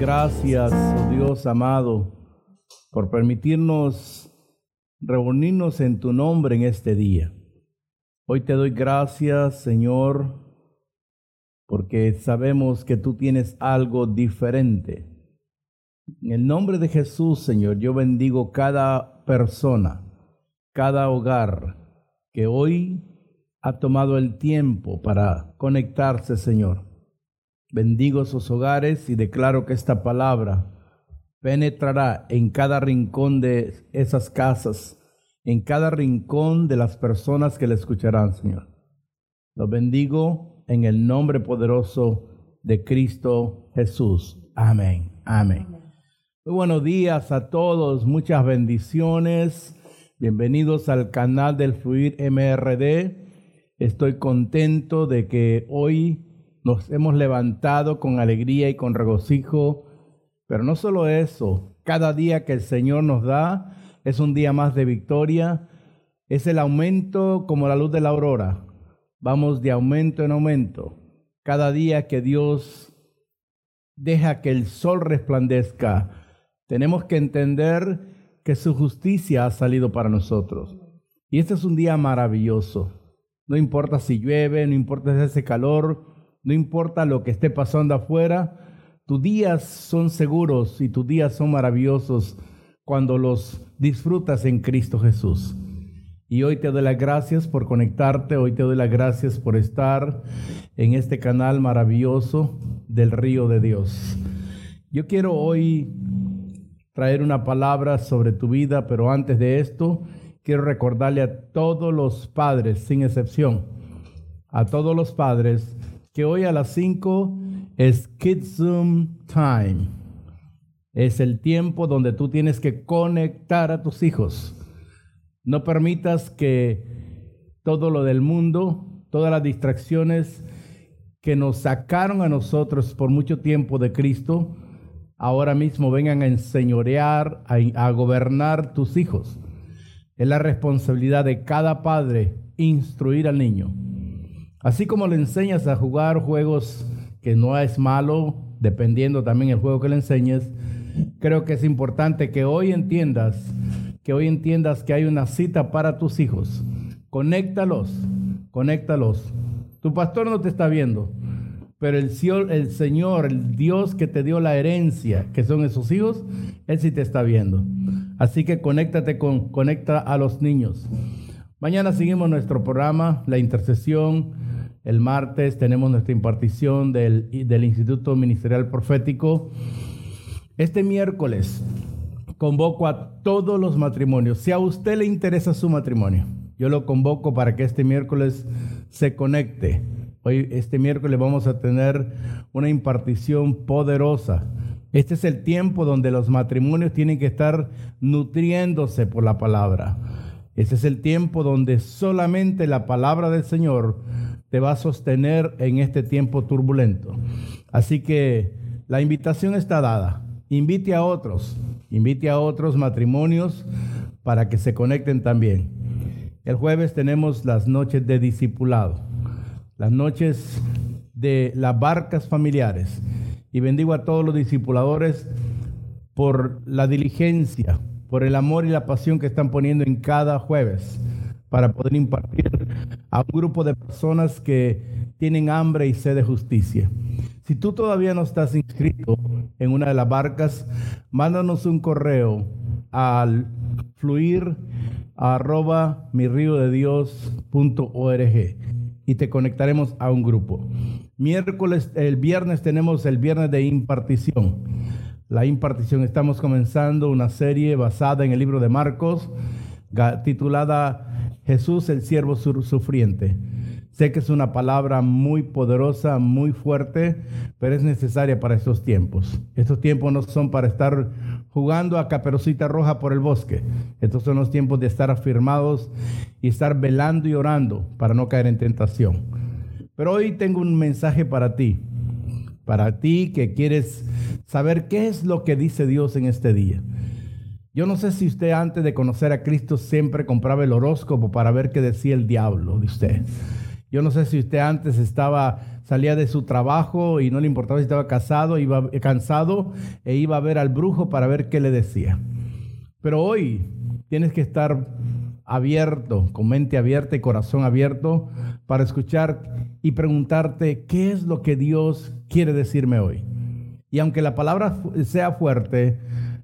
Gracias, oh Dios amado, por permitirnos reunirnos en tu nombre en este día. Hoy te doy gracias, Señor, porque sabemos que tú tienes algo diferente. En el nombre de Jesús, Señor, yo bendigo cada persona, cada hogar que hoy ha tomado el tiempo para conectarse, Señor. Bendigo sus hogares y declaro que esta palabra penetrará en cada rincón de esas casas, en cada rincón de las personas que le escucharán, Señor. Los bendigo en el nombre poderoso de Cristo Jesús. Amén. Amén. Muy buenos días a todos, muchas bendiciones. Bienvenidos al canal del Fluir MRD. Estoy contento de que hoy nos hemos levantado con alegría y con regocijo pero no solo eso, cada día que el Señor nos da es un día más de victoria, es el aumento como la luz de la aurora. Vamos de aumento en aumento. Cada día que Dios deja que el sol resplandezca, tenemos que entender que su justicia ha salido para nosotros. Y este es un día maravilloso. No importa si llueve, no importa si hace calor, no importa lo que esté pasando afuera, tus días son seguros y tus días son maravillosos cuando los disfrutas en Cristo Jesús. Y hoy te doy las gracias por conectarte, hoy te doy las gracias por estar en este canal maravilloso del río de Dios. Yo quiero hoy traer una palabra sobre tu vida, pero antes de esto, quiero recordarle a todos los padres, sin excepción, a todos los padres, que hoy a las 5 es Kidsum Time. Es el tiempo donde tú tienes que conectar a tus hijos. No permitas que todo lo del mundo, todas las distracciones que nos sacaron a nosotros por mucho tiempo de Cristo, ahora mismo vengan a enseñorear, a, a gobernar tus hijos. Es la responsabilidad de cada padre instruir al niño. Así como le enseñas a jugar juegos que no es malo, dependiendo también el juego que le enseñes. Creo que es importante que hoy entiendas, que hoy entiendas que hay una cita para tus hijos. Conéctalos, conéctalos. Tu pastor no te está viendo, pero el, el Señor, el Dios que te dio la herencia, que son esos hijos, Él sí te está viendo. Así que conéctate con, conecta a los niños. Mañana seguimos nuestro programa, la intercesión el martes tenemos nuestra impartición del, Instituto Ministerial Profético. Este miércoles convoco a todos los matrimonios. Si a usted le interesa su matrimonio, yo lo convoco para que este miércoles se conecte. Hoy, este miércoles, vamos a tener una impartición poderosa. Este es el tiempo donde los matrimonios tienen que estar nutriéndose por la palabra. Este es el tiempo donde solamente la palabra del Señor te va a sostener en este tiempo turbulento. Así que la invitación está dada. Invite a otros, invite a otros matrimonios para que se conecten también. El jueves tenemos las noches de discipulado, las noches de las barcas familiares. Y bendigo a todos los discipuladores por la diligencia, por el amor y la pasión que están poniendo en cada jueves para poder impartir a un grupo de personas que tienen hambre y sed de justicia. Si tú todavía no estás inscrito en una de las barcas, mándanos un correo al fluir arroba mi río de Dios y te conectaremos a un grupo. Miércoles, el viernes tenemos el viernes de impartición. La impartición, estamos comenzando una serie basada en el libro de Marcos, titulada Jesús el siervo sufriente. Sé que es una palabra muy poderosa, muy fuerte, pero es necesaria para estos tiempos. Estos tiempos no son para estar jugando a caperucita roja por el bosque. Estos son los tiempos de estar afirmados y estar velando y orando para no caer en tentación. Pero hoy tengo un mensaje para ti, para ti que quieres saber qué es lo que dice Dios en este día. Yo no sé si usted antes de conocer a Cristo siempre compraba el horóscopo para ver qué decía el diablo de usted. Yo no sé si usted antes estaba salía de su trabajo y no le importaba si estaba casado, iba cansado e iba a ver al brujo para ver qué le decía. Pero hoy tienes que estar abierto, con mente abierta y corazón abierto para escuchar y preguntarte qué es lo que Dios quiere decirme hoy. Y aunque la palabra sea fuerte,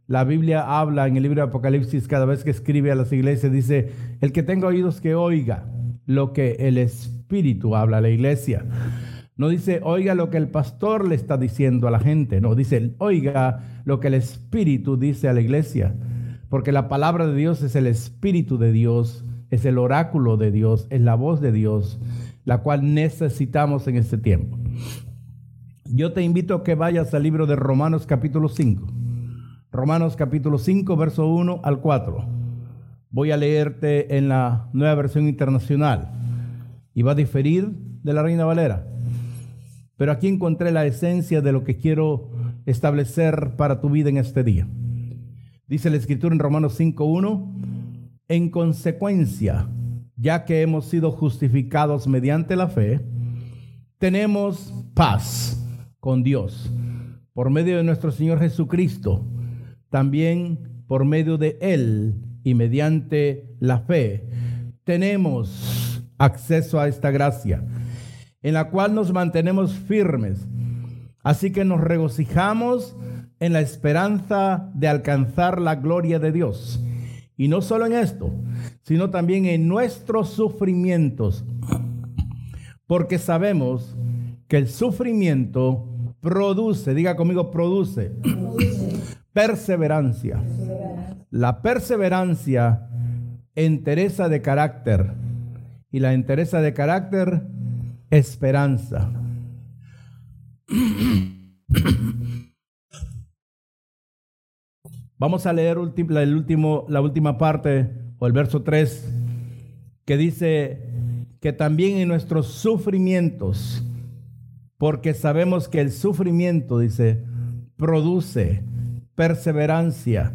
la Biblia habla en el libro de Apocalipsis cada vez que escribe a las iglesias, dice, el que tenga oídos que oiga lo que el Espíritu habla a la iglesia. No dice, oiga lo que el pastor le está diciendo a la gente. No, dice, oiga lo que el Espíritu dice a la iglesia. Porque la palabra de Dios es el Espíritu de Dios, es el oráculo de Dios, es la voz de Dios, la cual necesitamos en este tiempo. Yo te invito a que vayas al libro de Romanos capítulo 5. Romanos capítulo 5, verso 1 al 4. Voy a leerte en la nueva versión internacional y va a diferir de la Reina Valera. Pero aquí encontré la esencia de lo que quiero establecer para tu vida en este día. Dice la escritura en Romanos 5.1, en consecuencia, ya que hemos sido justificados mediante la fe, tenemos paz con Dios por medio de nuestro Señor Jesucristo, también por medio de Él y mediante la fe, tenemos acceso a esta gracia en la cual nos mantenemos firmes. Así que nos regocijamos en la esperanza de alcanzar la gloria de Dios. Y no solo en esto, sino también en nuestros sufrimientos. Porque sabemos que el sufrimiento produce, diga conmigo, produce, perseverancia. La perseverancia entereza de carácter. Y la entereza de carácter esperanza. Vamos a leer el último, la última parte o el verso 3 que dice que también en nuestros sufrimientos, porque sabemos que el sufrimiento, dice, produce perseverancia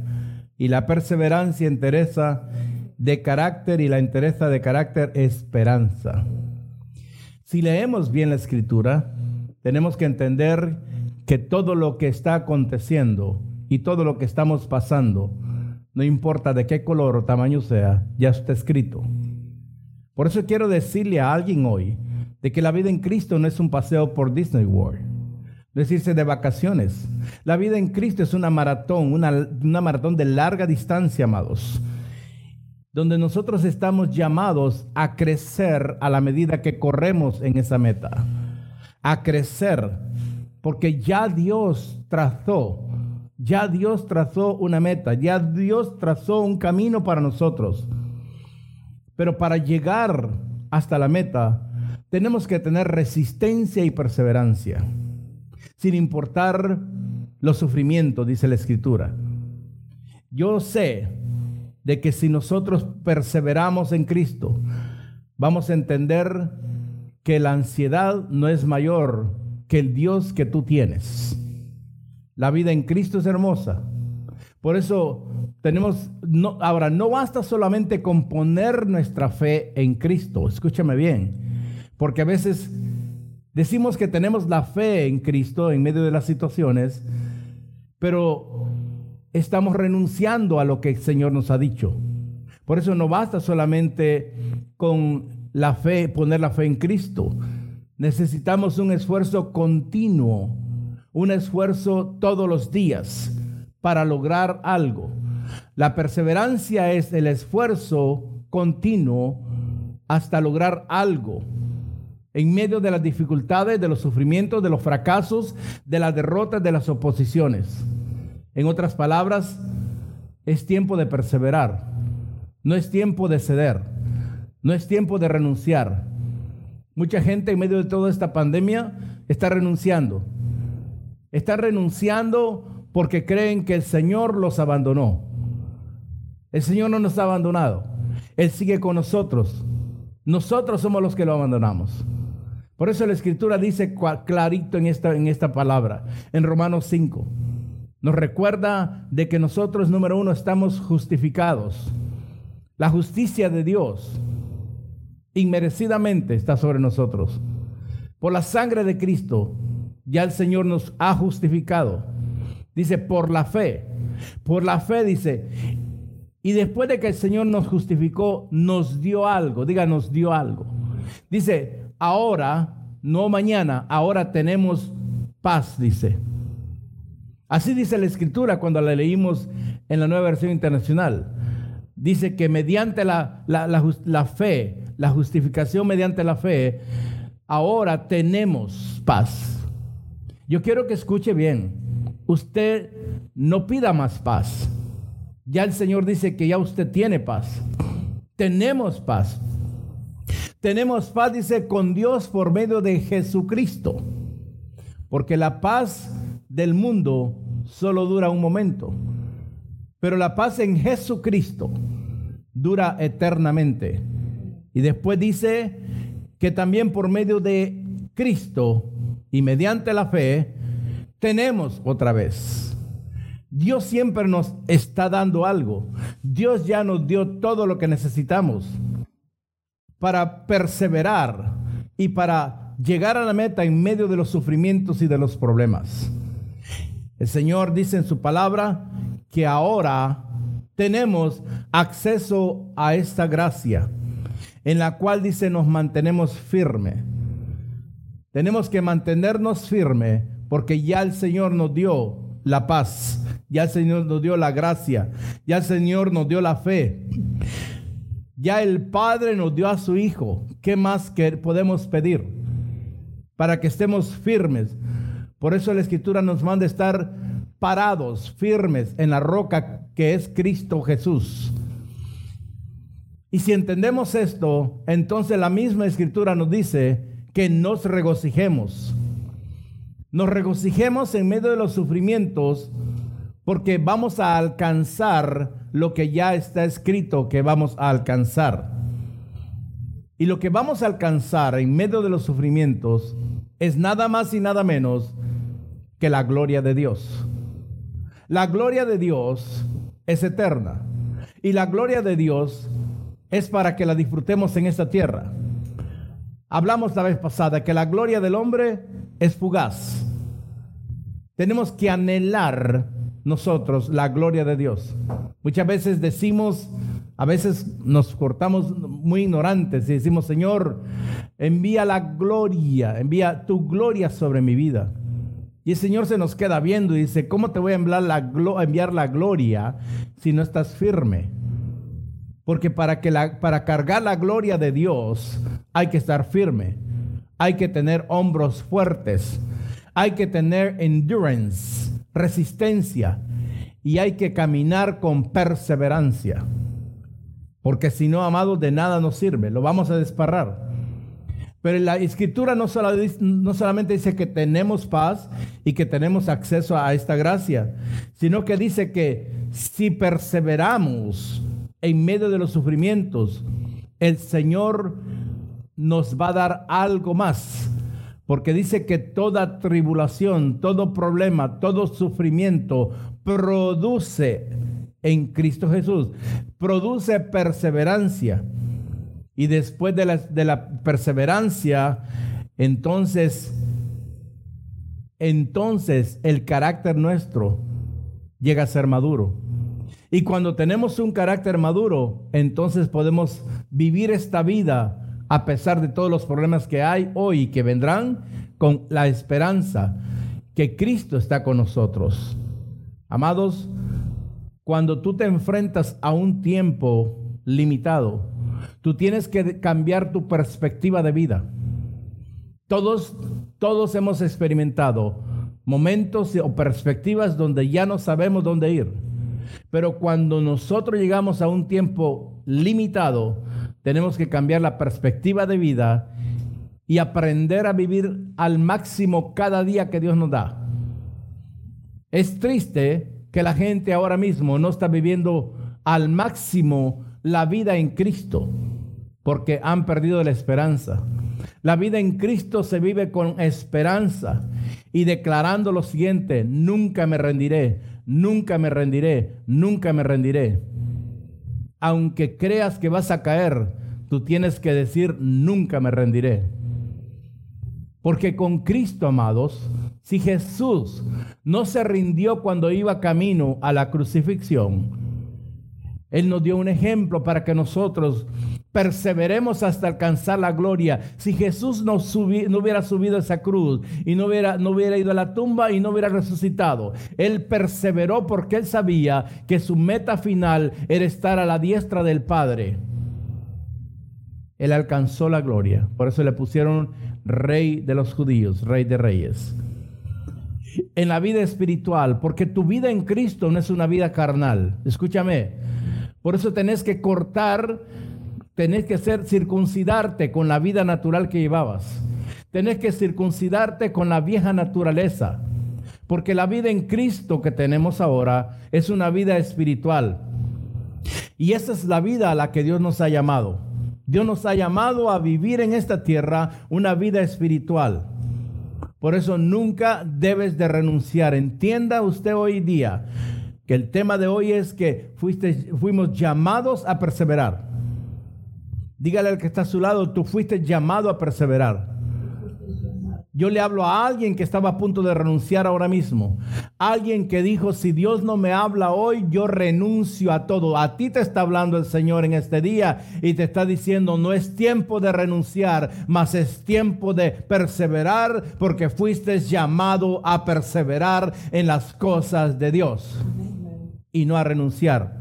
y la perseverancia interesa de carácter y la interesa de carácter esperanza. Si leemos bien la escritura, tenemos que entender que todo lo que está aconteciendo y todo lo que estamos pasando, no importa de qué color o tamaño sea, ya está escrito. Por eso quiero decirle a alguien hoy de que la vida en Cristo no es un paseo por Disney World, no es irse de vacaciones. La vida en Cristo es una maratón, una, una maratón de larga distancia, amados donde nosotros estamos llamados a crecer a la medida que corremos en esa meta, a crecer, porque ya Dios trazó, ya Dios trazó una meta, ya Dios trazó un camino para nosotros. Pero para llegar hasta la meta, tenemos que tener resistencia y perseverancia, sin importar los sufrimientos, dice la Escritura. Yo sé de que si nosotros perseveramos en Cristo, vamos a entender que la ansiedad no es mayor que el Dios que tú tienes. La vida en Cristo es hermosa. Por eso tenemos, no, ahora, no basta solamente con poner nuestra fe en Cristo, escúchame bien, porque a veces decimos que tenemos la fe en Cristo en medio de las situaciones, pero estamos renunciando a lo que el Señor nos ha dicho. Por eso no basta solamente con la fe, poner la fe en Cristo. Necesitamos un esfuerzo continuo, un esfuerzo todos los días para lograr algo. La perseverancia es el esfuerzo continuo hasta lograr algo. En medio de las dificultades, de los sufrimientos, de los fracasos, de las derrotas, de las oposiciones. En otras palabras, es tiempo de perseverar. No es tiempo de ceder. No es tiempo de renunciar. Mucha gente en medio de toda esta pandemia está renunciando. Está renunciando porque creen que el Señor los abandonó. El Señor no nos ha abandonado. Él sigue con nosotros. Nosotros somos los que lo abandonamos. Por eso la escritura dice clarito en esta, en esta palabra, en Romanos 5. Nos recuerda de que nosotros, número uno, estamos justificados. La justicia de Dios inmerecidamente está sobre nosotros. Por la sangre de Cristo, ya el Señor nos ha justificado. Dice, por la fe. Por la fe dice, y después de que el Señor nos justificó, nos dio algo. Diga, nos dio algo. Dice, ahora, no mañana, ahora tenemos paz, dice. Así dice la escritura cuando la leímos en la nueva versión internacional. Dice que mediante la, la, fe, la justificación mediante la fe, ahora tenemos paz. Yo quiero que escuche bien. Usted no pida más paz. Ya el Señor dice que ya usted tiene paz. Tenemos paz. Tenemos paz, dice, con Dios por medio de Jesucristo. Porque la paz del mundo solo dura un momento. Pero la paz en Jesucristo dura eternamente. Y después dice que también por medio de Cristo y mediante la fe tenemos otra vez Dios siempre nos está dando algo. Dios ya nos dio todo lo que necesitamos para perseverar y para llegar a la meta en medio de los sufrimientos y de los problemas. El Señor dice en su palabra que ahora tenemos acceso a esta gracia, en la cual dice nos mantenemos firme. Tenemos que mantenernos firme porque ya el Señor nos dio la paz ya el Señor nos dio la gracia. Ya el Señor nos dio la fe. Ya el Padre nos dio a su Hijo. ¿Qué más que podemos pedir? Para que estemos firmes. Por eso la Escritura nos manda estar parados, firmes en la roca que es Cristo Jesús. Y si entendemos esto, entonces la misma Escritura nos dice que nos regocijemos. Nos regocijemos en medio de los sufrimientos porque vamos a alcanzar lo que ya está escrito que vamos a alcanzar. Y lo que vamos a alcanzar en medio de los sufrimientos es nada más y nada menos que la gloria de Dios. La gloria de Dios es eterna y la gloria de Dios es para que la disfrutemos en esta tierra. Hablamos la vez pasada que la gloria del hombre es fugaz. Tenemos que anhelar nosotros la gloria de Dios. Muchas veces decimos, a veces nos cortamos muy ignorantes y decimos, Señor, envía la gloria, envía tu gloria sobre mi vida. Y el Señor se nos queda viendo y dice, ¿cómo te voy a enviar la, enviar la gloria si no estás firme? Porque para, que la, para cargar la gloria de Dios hay que estar firme, hay que tener hombros fuertes, hay que tener endurance, resistencia y hay que caminar con perseverancia. Porque si no, amados, de nada nos sirve, lo vamos a desparrar. Pero la escritura no, no, solamente dice que tenemos paz y que tenemos acceso a esta gracia, sino que dice que si perseveramos en medio de los sufrimientos, el Señor nos va a dar algo más porque dice que toda tribulación, todo problema, todo sufrimiento produce en Cristo Jesús, produce perseverancia. Y después de la, de la perseverancia, entonces, entonces el carácter nuestro llega a ser maduro. Y cuando tenemos un carácter maduro, entonces podemos vivir esta vida a pesar de todos los problemas que hay hoy y que vendrán, con la esperanza que Cristo está con nosotros. Amados, cuando tú te enfrentas a un tiempo limitado, tú tienes que cambiar tu perspectiva de vida. Todos, todos hemos experimentado momentos o perspectivas donde ya no sabemos dónde ir. Pero cuando nosotros llegamos a un tiempo limitado, tenemos que cambiar la perspectiva de vida y aprender a vivir al máximo cada día que Dios nos da. Es triste que la gente ahora mismo no está viviendo al máximo la vida en Cristo porque han perdido la esperanza. La vida en Cristo se vive con esperanza y declarando lo siguiente, nunca me rendiré, nunca me rendiré, nunca me rendiré. Aunque creas que vas a caer, tú tienes que decir, nunca me rendiré. Porque con Cristo, amados, si Jesús no se rindió cuando iba camino a la crucifixión, Él nos dio un ejemplo para que nosotros perseveremos hasta alcanzar la gloria. Si Jesús no, hubiera subido esa cruz y no hubiera, no hubiera ido a la tumba y no hubiera resucitado, Él perseveró porque Él sabía que su meta final era estar a la diestra del Padre. Él alcanzó la gloria. Por eso le pusieron rey de los judíos, rey de reyes. En la vida espiritual, porque tu vida en Cristo no es una vida carnal. Escúchame. Por eso tenés que cortar tenés que ser circuncidarte con la vida natural que llevabas. Tenés que circuncidarte con la vieja naturaleza. Porque la vida en Cristo que tenemos ahora es una vida espiritual. Y esa es la vida a la que Dios nos ha llamado. Dios nos ha llamado a vivir en esta tierra una vida espiritual. Por eso nunca debes de renunciar. Entienda usted hoy día que el tema de hoy es que fuiste, fuimos llamados a perseverar. Dígale al que está a su lado, tú fuiste llamado a perseverar. Yo le hablo a alguien que estaba a punto de renunciar ahora mismo. Alguien que dijo, si Dios no me habla hoy, yo renuncio a todo. A ti te está hablando el Señor en este día y te está diciendo, no es tiempo de renunciar, mas es tiempo de perseverar porque fuiste llamado a perseverar en las cosas de Dios y no a renunciar.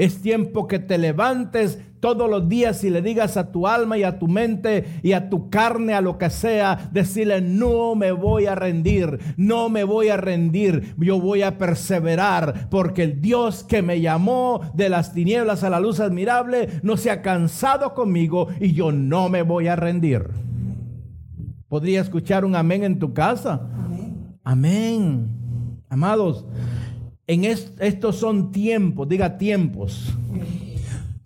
Es tiempo que te levantes todos los días y le digas a tu alma y a tu mente y a tu carne, a lo que sea, decirle, no me voy a rendir, no me voy a rendir, yo voy a perseverar, porque el Dios que me llamó de las tinieblas a la luz admirable no se ha cansado conmigo y yo no me voy a rendir. ¿Podría escuchar un amén en tu casa? Amén. amén. Amados, en estos son tiempos, diga tiempos.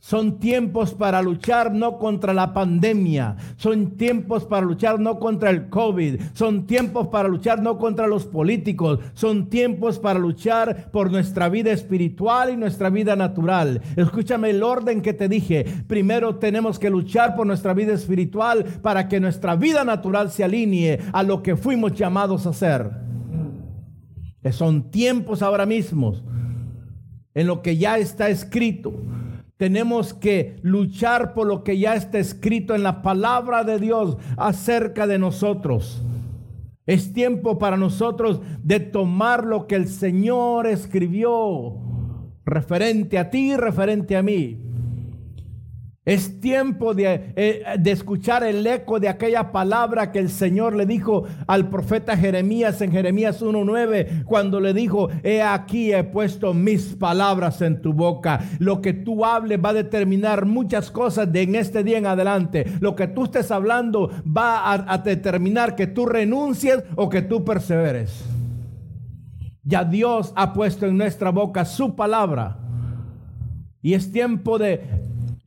Son tiempos para luchar no contra la pandemia, son tiempos para luchar no contra el COVID, son tiempos para luchar no contra los políticos, son tiempos para luchar por nuestra vida espiritual y nuestra vida natural. Escúchame el orden que te dije. Primero tenemos que luchar por nuestra vida espiritual para que nuestra vida natural se alinee a lo que fuimos llamados a hacer. Son tiempos ahora mismos en lo que ya está escrito. Tenemos que luchar por lo que ya está escrito en la palabra de Dios acerca de nosotros. Es tiempo para nosotros de tomar lo que el Señor escribió referente a ti, referente a mí. Es tiempo eh, de, escuchar el eco de aquella palabra que el Señor le dijo al profeta Jeremías en Jeremías 1.9, cuando le dijo, he aquí he puesto mis palabras en tu boca. Lo que tú hables va a determinar muchas cosas de en este día en adelante. Lo que tú estés hablando va a determinar que tú renuncies o que tú perseveres. Ya Dios ha puesto en nuestra boca su palabra. Y es tiempo de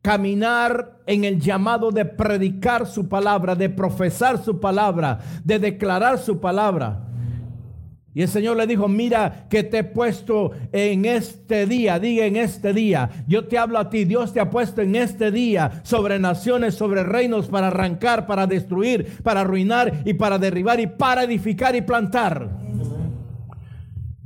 caminar en el llamado de predicar su palabra, de profesar su palabra, de declarar su palabra. Y el Señor le dijo, mira que te he puesto en este día, diga en este día, yo te hablo a ti, Dios te ha puesto en este día sobre naciones, sobre reinos, para arrancar, para destruir, para arruinar y para derribar y para edificar y plantar.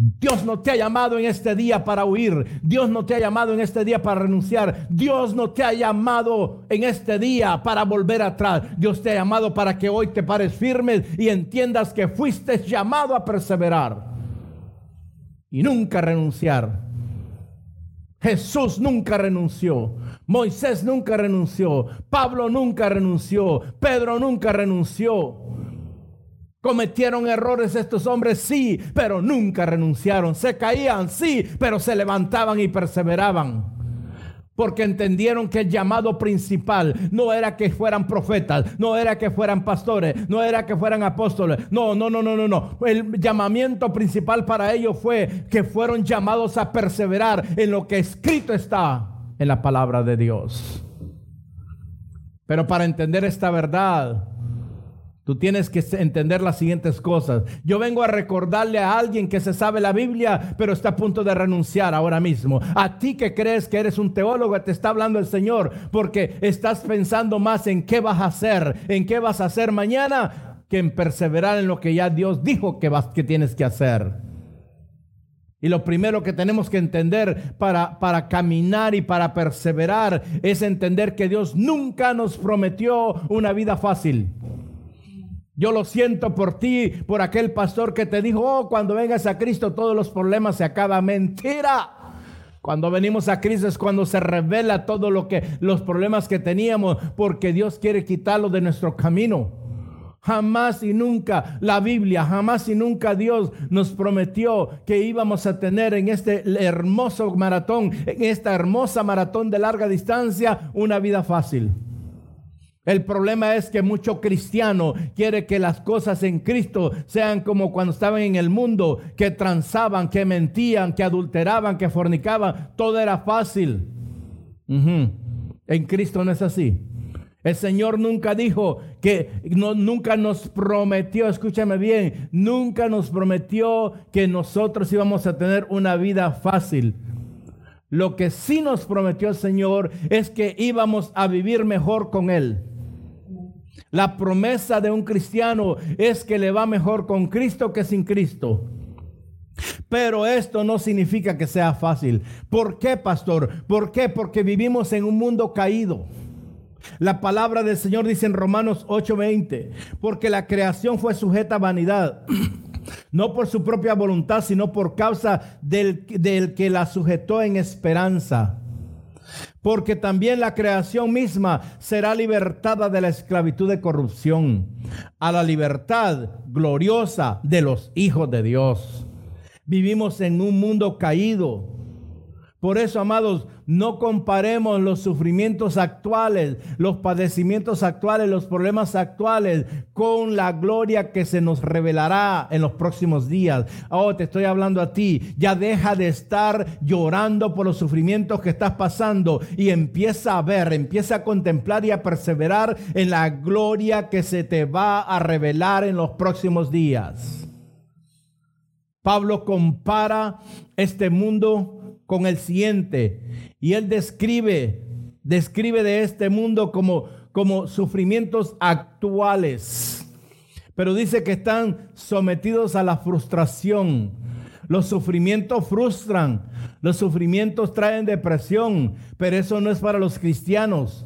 Dios no te ha llamado en este día para huir. Dios no te ha llamado en este día para renunciar. Dios no te ha llamado en este día para volver atrás. Dios te ha llamado para que hoy te pares firme y entiendas que fuiste llamado a perseverar y nunca renunciar. Jesús nunca renunció. Moisés nunca renunció. Pablo nunca renunció. Pedro nunca renunció. Cometieron errores estos hombres, sí, pero nunca renunciaron. Se caían, sí, pero se levantaban y perseveraban. porque entendieron que el llamado principal no era que fueran profetas, no era que fueran pastores, no era que fueran apóstoles. No, no, no, no, no, no. El llamamiento principal para ellos fue que fueron llamados a perseverar en lo que escrito está en la palabra de Dios. Pero para entender esta verdad, Tú tienes que entender las siguientes cosas. Yo vengo a recordarle a alguien que se sabe la Biblia, pero está a punto de renunciar ahora mismo. A ti que crees que eres un teólogo, te está hablando el Señor, porque estás pensando más en qué vas a hacer, en qué vas a hacer mañana, que en perseverar en lo que ya Dios dijo que, vas, que tienes que hacer. Y lo primero que tenemos que entender para, para caminar y para perseverar es entender que Dios nunca nos prometió una vida fácil. Yo lo siento por ti, por aquel pastor que te dijo, oh, cuando vengas a Cristo todos los problemas se acaban. Mentira. Cuando venimos a Cristo es cuando se revela todo lo que los problemas que teníamos, porque Dios quiere quitarlo de nuestro camino. Jamás y nunca la Biblia, jamás y nunca Dios nos prometió que íbamos a tener en este hermoso maratón, en esta hermosa maratón de larga distancia, una vida fácil. El problema es que mucho cristiano quiere que las cosas en Cristo sean como cuando estaban en el mundo, que transaban, que mentían, que adulteraban, que fornicaban. Todo era fácil. En Cristo no es así. El Señor nunca dijo que no, nunca nos prometió, escúchame bien, nunca nos prometió que nosotros íbamos a tener una vida fácil. Lo que sí nos prometió el Señor es que íbamos a vivir mejor con Él. La promesa de un cristiano es que le va mejor con Cristo que sin Cristo. Pero esto no significa que sea fácil. ¿Por qué, pastor? ¿Por qué? Porque vivimos en un mundo caído. La palabra del Señor dice en Romanos 8:20, porque la creación fue sujeta a vanidad, no por su propia voluntad, sino por causa del, del que la sujetó en esperanza porque también la creación misma será libertada de la esclavitud de corrupción a la libertad gloriosa de los hijos de Dios. Vivimos en un mundo caído, por eso, amados, no comparemos los sufrimientos actuales, los padecimientos actuales, los problemas actuales con la gloria que se nos revelará en los próximos días. Oh, te estoy hablando a ti. Ya deja de estar llorando por los sufrimientos que estás pasando y empieza a ver, empieza a contemplar y a perseverar en la gloria que se te va a revelar en los próximos días. Pablo compara este mundo con el siguiente. Y él describe, describe de este mundo como, como sufrimientos actuales. Pero dice que están sometidos a la frustración. Los sufrimientos frustran, los sufrimientos traen depresión, pero eso no es para los cristianos.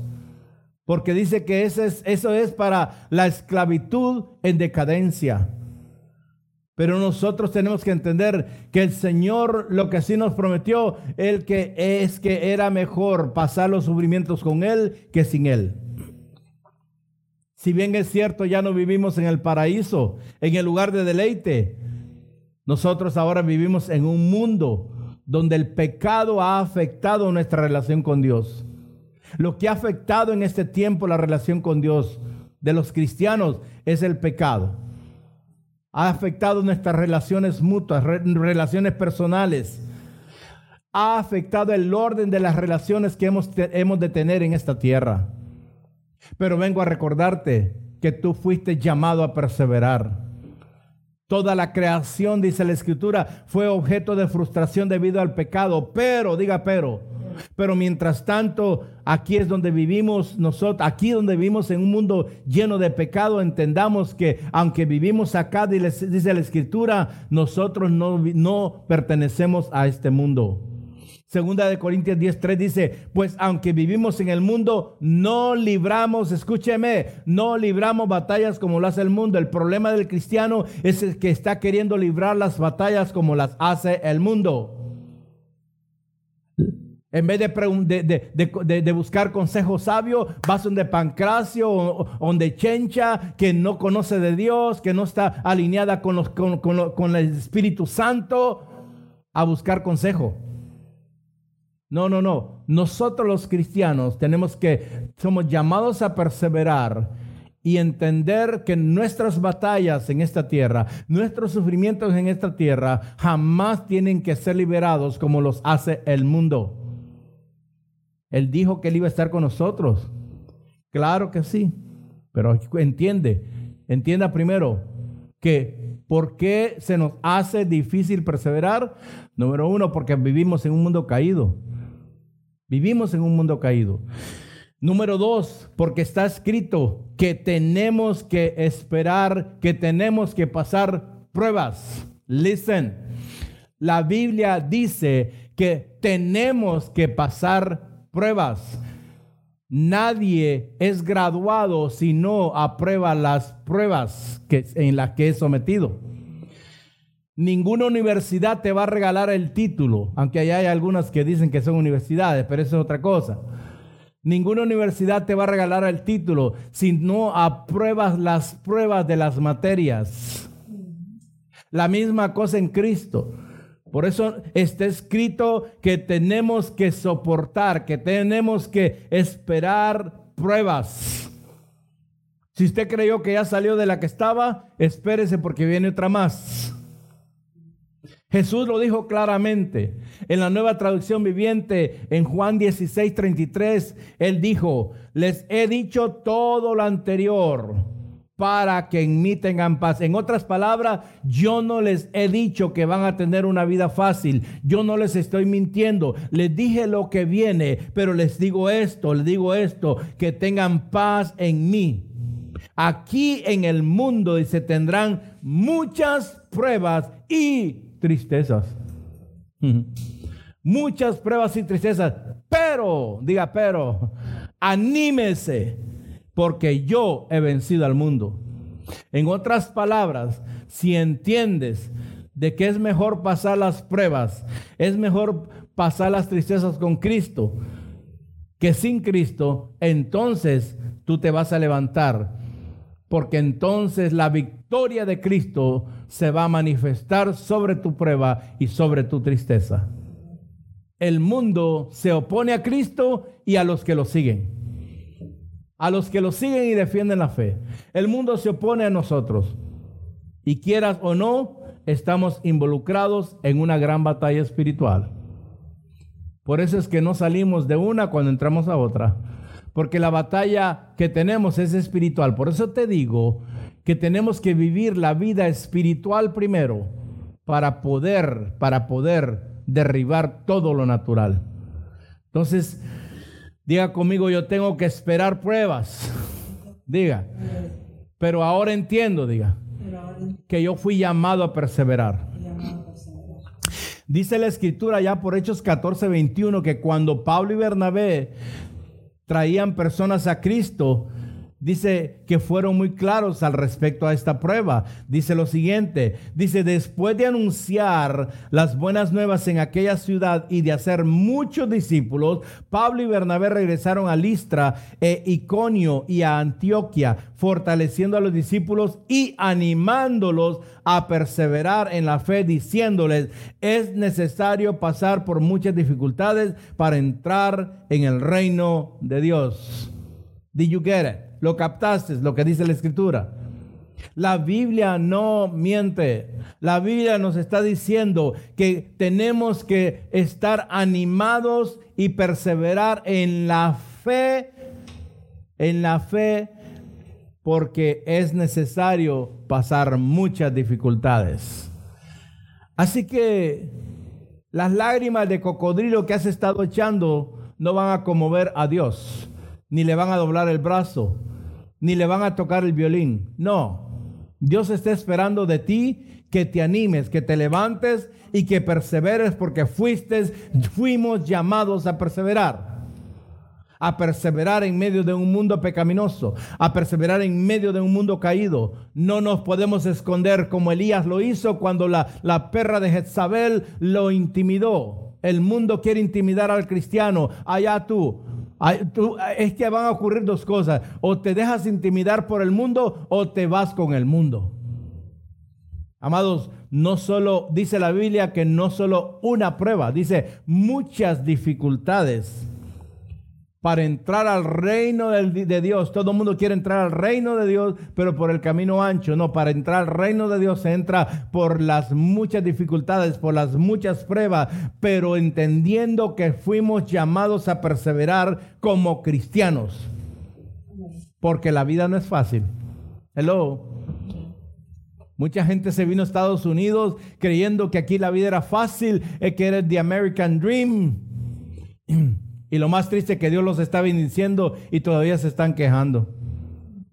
Porque dice que es, eso es para la esclavitud en decadencia. Pero nosotros tenemos que entender que el Señor lo que sí nos prometió, el que es que era mejor pasar los sufrimientos con Él que sin Él. Si bien es cierto, ya no vivimos en el paraíso, en el lugar de deleite, nosotros ahora vivimos en un mundo donde el pecado ha afectado nuestra relación con Dios. Lo que ha afectado en este tiempo la relación con Dios de los cristianos es el pecado ha afectado nuestras relaciones mutuas, relaciones personales, ha afectado el orden de las relaciones que hemos, hemos de tener en esta tierra. Pero vengo a recordarte que tú fuiste llamado a perseverar. Toda la creación, dice la escritura, fue objeto de frustración debido al pecado, pero, diga pero, pero mientras tanto, aquí es donde vivimos nosotros, aquí donde vivimos en un mundo lleno de pecado, entendamos que aunque vivimos acá, dice la escritura, nosotros no, no pertenecemos a este mundo. Segunda de Corintios 10:3 dice, pues aunque vivimos en el mundo, no libramos, escúcheme, no libramos batallas como lo hace el mundo. El problema del cristiano es el que está queriendo librar las batallas como las hace el mundo. En vez de, de, buscar consejo sabio, vas donde Pancracio o donde Chencha, que no conoce de Dios, que no está alineada con, los, con, con el Espíritu Santo, a buscar consejo. No, no, no. Nosotros los cristianos tenemos que, somos llamados a perseverar y entender que nuestras batallas en esta tierra, nuestros sufrimientos en esta tierra, jamás tienen que ser liberados como los hace el mundo. Él dijo que él iba a estar con nosotros. Claro que sí. Pero entiende, entienda primero que ¿por qué se nos hace difícil perseverar? Número uno, porque vivimos en un mundo caído. Vivimos en un mundo caído. Número dos, porque está escrito que tenemos que esperar, que tenemos que pasar pruebas. Listen, la Biblia dice que tenemos que pasar pruebas. Nadie es graduado si no aprueba las pruebas que, en las que es sometido. Ninguna universidad te va a regalar el título, aunque hay algunas que dicen que son universidades, pero eso es otra cosa. Ninguna universidad te va a regalar el título si no apruebas las pruebas de las materias. La misma cosa en Cristo. Por eso está escrito que tenemos que soportar, que tenemos que esperar pruebas. Si usted creyó que ya salió de la que estaba, espérese porque viene otra más. Jesús lo dijo claramente. En la nueva traducción viviente, en Juan 16, 33, Él dijo, les he dicho todo lo anterior para que en mí tengan paz. En otras palabras, yo no les he dicho que van a tener una vida fácil. Yo no les estoy mintiendo. Les dije lo que viene, pero les digo esto, les digo esto, que tengan paz en mí. Aquí en el mundo, dice, tendrán muchas pruebas y tristezas. Muchas pruebas y tristezas. Pero, diga, pero, anímese, porque yo he vencido al mundo. En otras palabras, si entiendes de que es mejor pasar las pruebas, es mejor pasar las tristezas con Cristo que sin Cristo, entonces tú te vas a levantar, porque entonces la victoria de Cristo se va a manifestar sobre tu prueba y sobre tu tristeza. El mundo se opone a Cristo y a los que lo siguen. A los que lo siguen y defienden la fe. El mundo se opone a nosotros. Y quieras o no, estamos involucrados en una gran batalla espiritual. Por eso es que no salimos de una cuando entramos a otra. Porque la batalla que tenemos es espiritual. Por eso te digo que tenemos que vivir la vida espiritual primero para poder, para poder derribar todo lo natural. Entonces, diga conmigo, yo tengo que esperar pruebas. Diga. Pero ahora entiendo, diga, que yo fui llamado a perseverar. Dice la escritura ya por Hechos 14, 21 que cuando Pablo y Bernabé traían personas a Cristo, dice que fueron muy claros al respecto a esta prueba. Dice lo siguiente, dice, después de anunciar las buenas nuevas en aquella ciudad y de hacer muchos discípulos, Pablo y Bernabé regresaron a Listra, e Iconio y a Antioquia, fortaleciendo a los discípulos y animándolos a perseverar en la fe, diciéndoles, es necesario pasar por muchas dificultades para entrar en el reino de Dios. Did you get it? ¿Lo captaste? Lo que dice la escritura. La Biblia no miente. La Biblia nos está diciendo que tenemos que estar animados y perseverar en la fe, en la fe, porque es necesario pasar muchas dificultades. Así que las lágrimas de cocodrilo que has estado echando no van a conmover a Dios, ni le van a doblar el brazo, ni le van a tocar el violín. No, Dios está esperando de ti que te animes, que te levantes y que perseveres porque fuiste, fuimos llamados a perseverar. A perseverar en medio de un mundo pecaminoso, a perseverar en medio de un mundo caído. No nos podemos esconder como Elías lo hizo cuando la, la perra de Jezabel lo intimidó. El mundo quiere intimidar al cristiano. Allá tú, es que van a ocurrir dos cosas. O te dejas intimidar por el mundo o te vas con el mundo. Amados, no solo, dice la Biblia que no solo una prueba, dice muchas dificultades para entrar al reino de Dios. Todo el mundo quiere entrar al reino de Dios, pero por el camino ancho. No, para entrar al reino de Dios se entra por las muchas dificultades, por las muchas pruebas, pero entendiendo que fuimos llamados a perseverar como cristianos. Porque la vida no es fácil. Hello. Mucha gente se vino a Estados Unidos creyendo que aquí la vida era fácil, que era the American Dream. Y lo más triste que Dios los está bendiciendo y todavía se están quejando.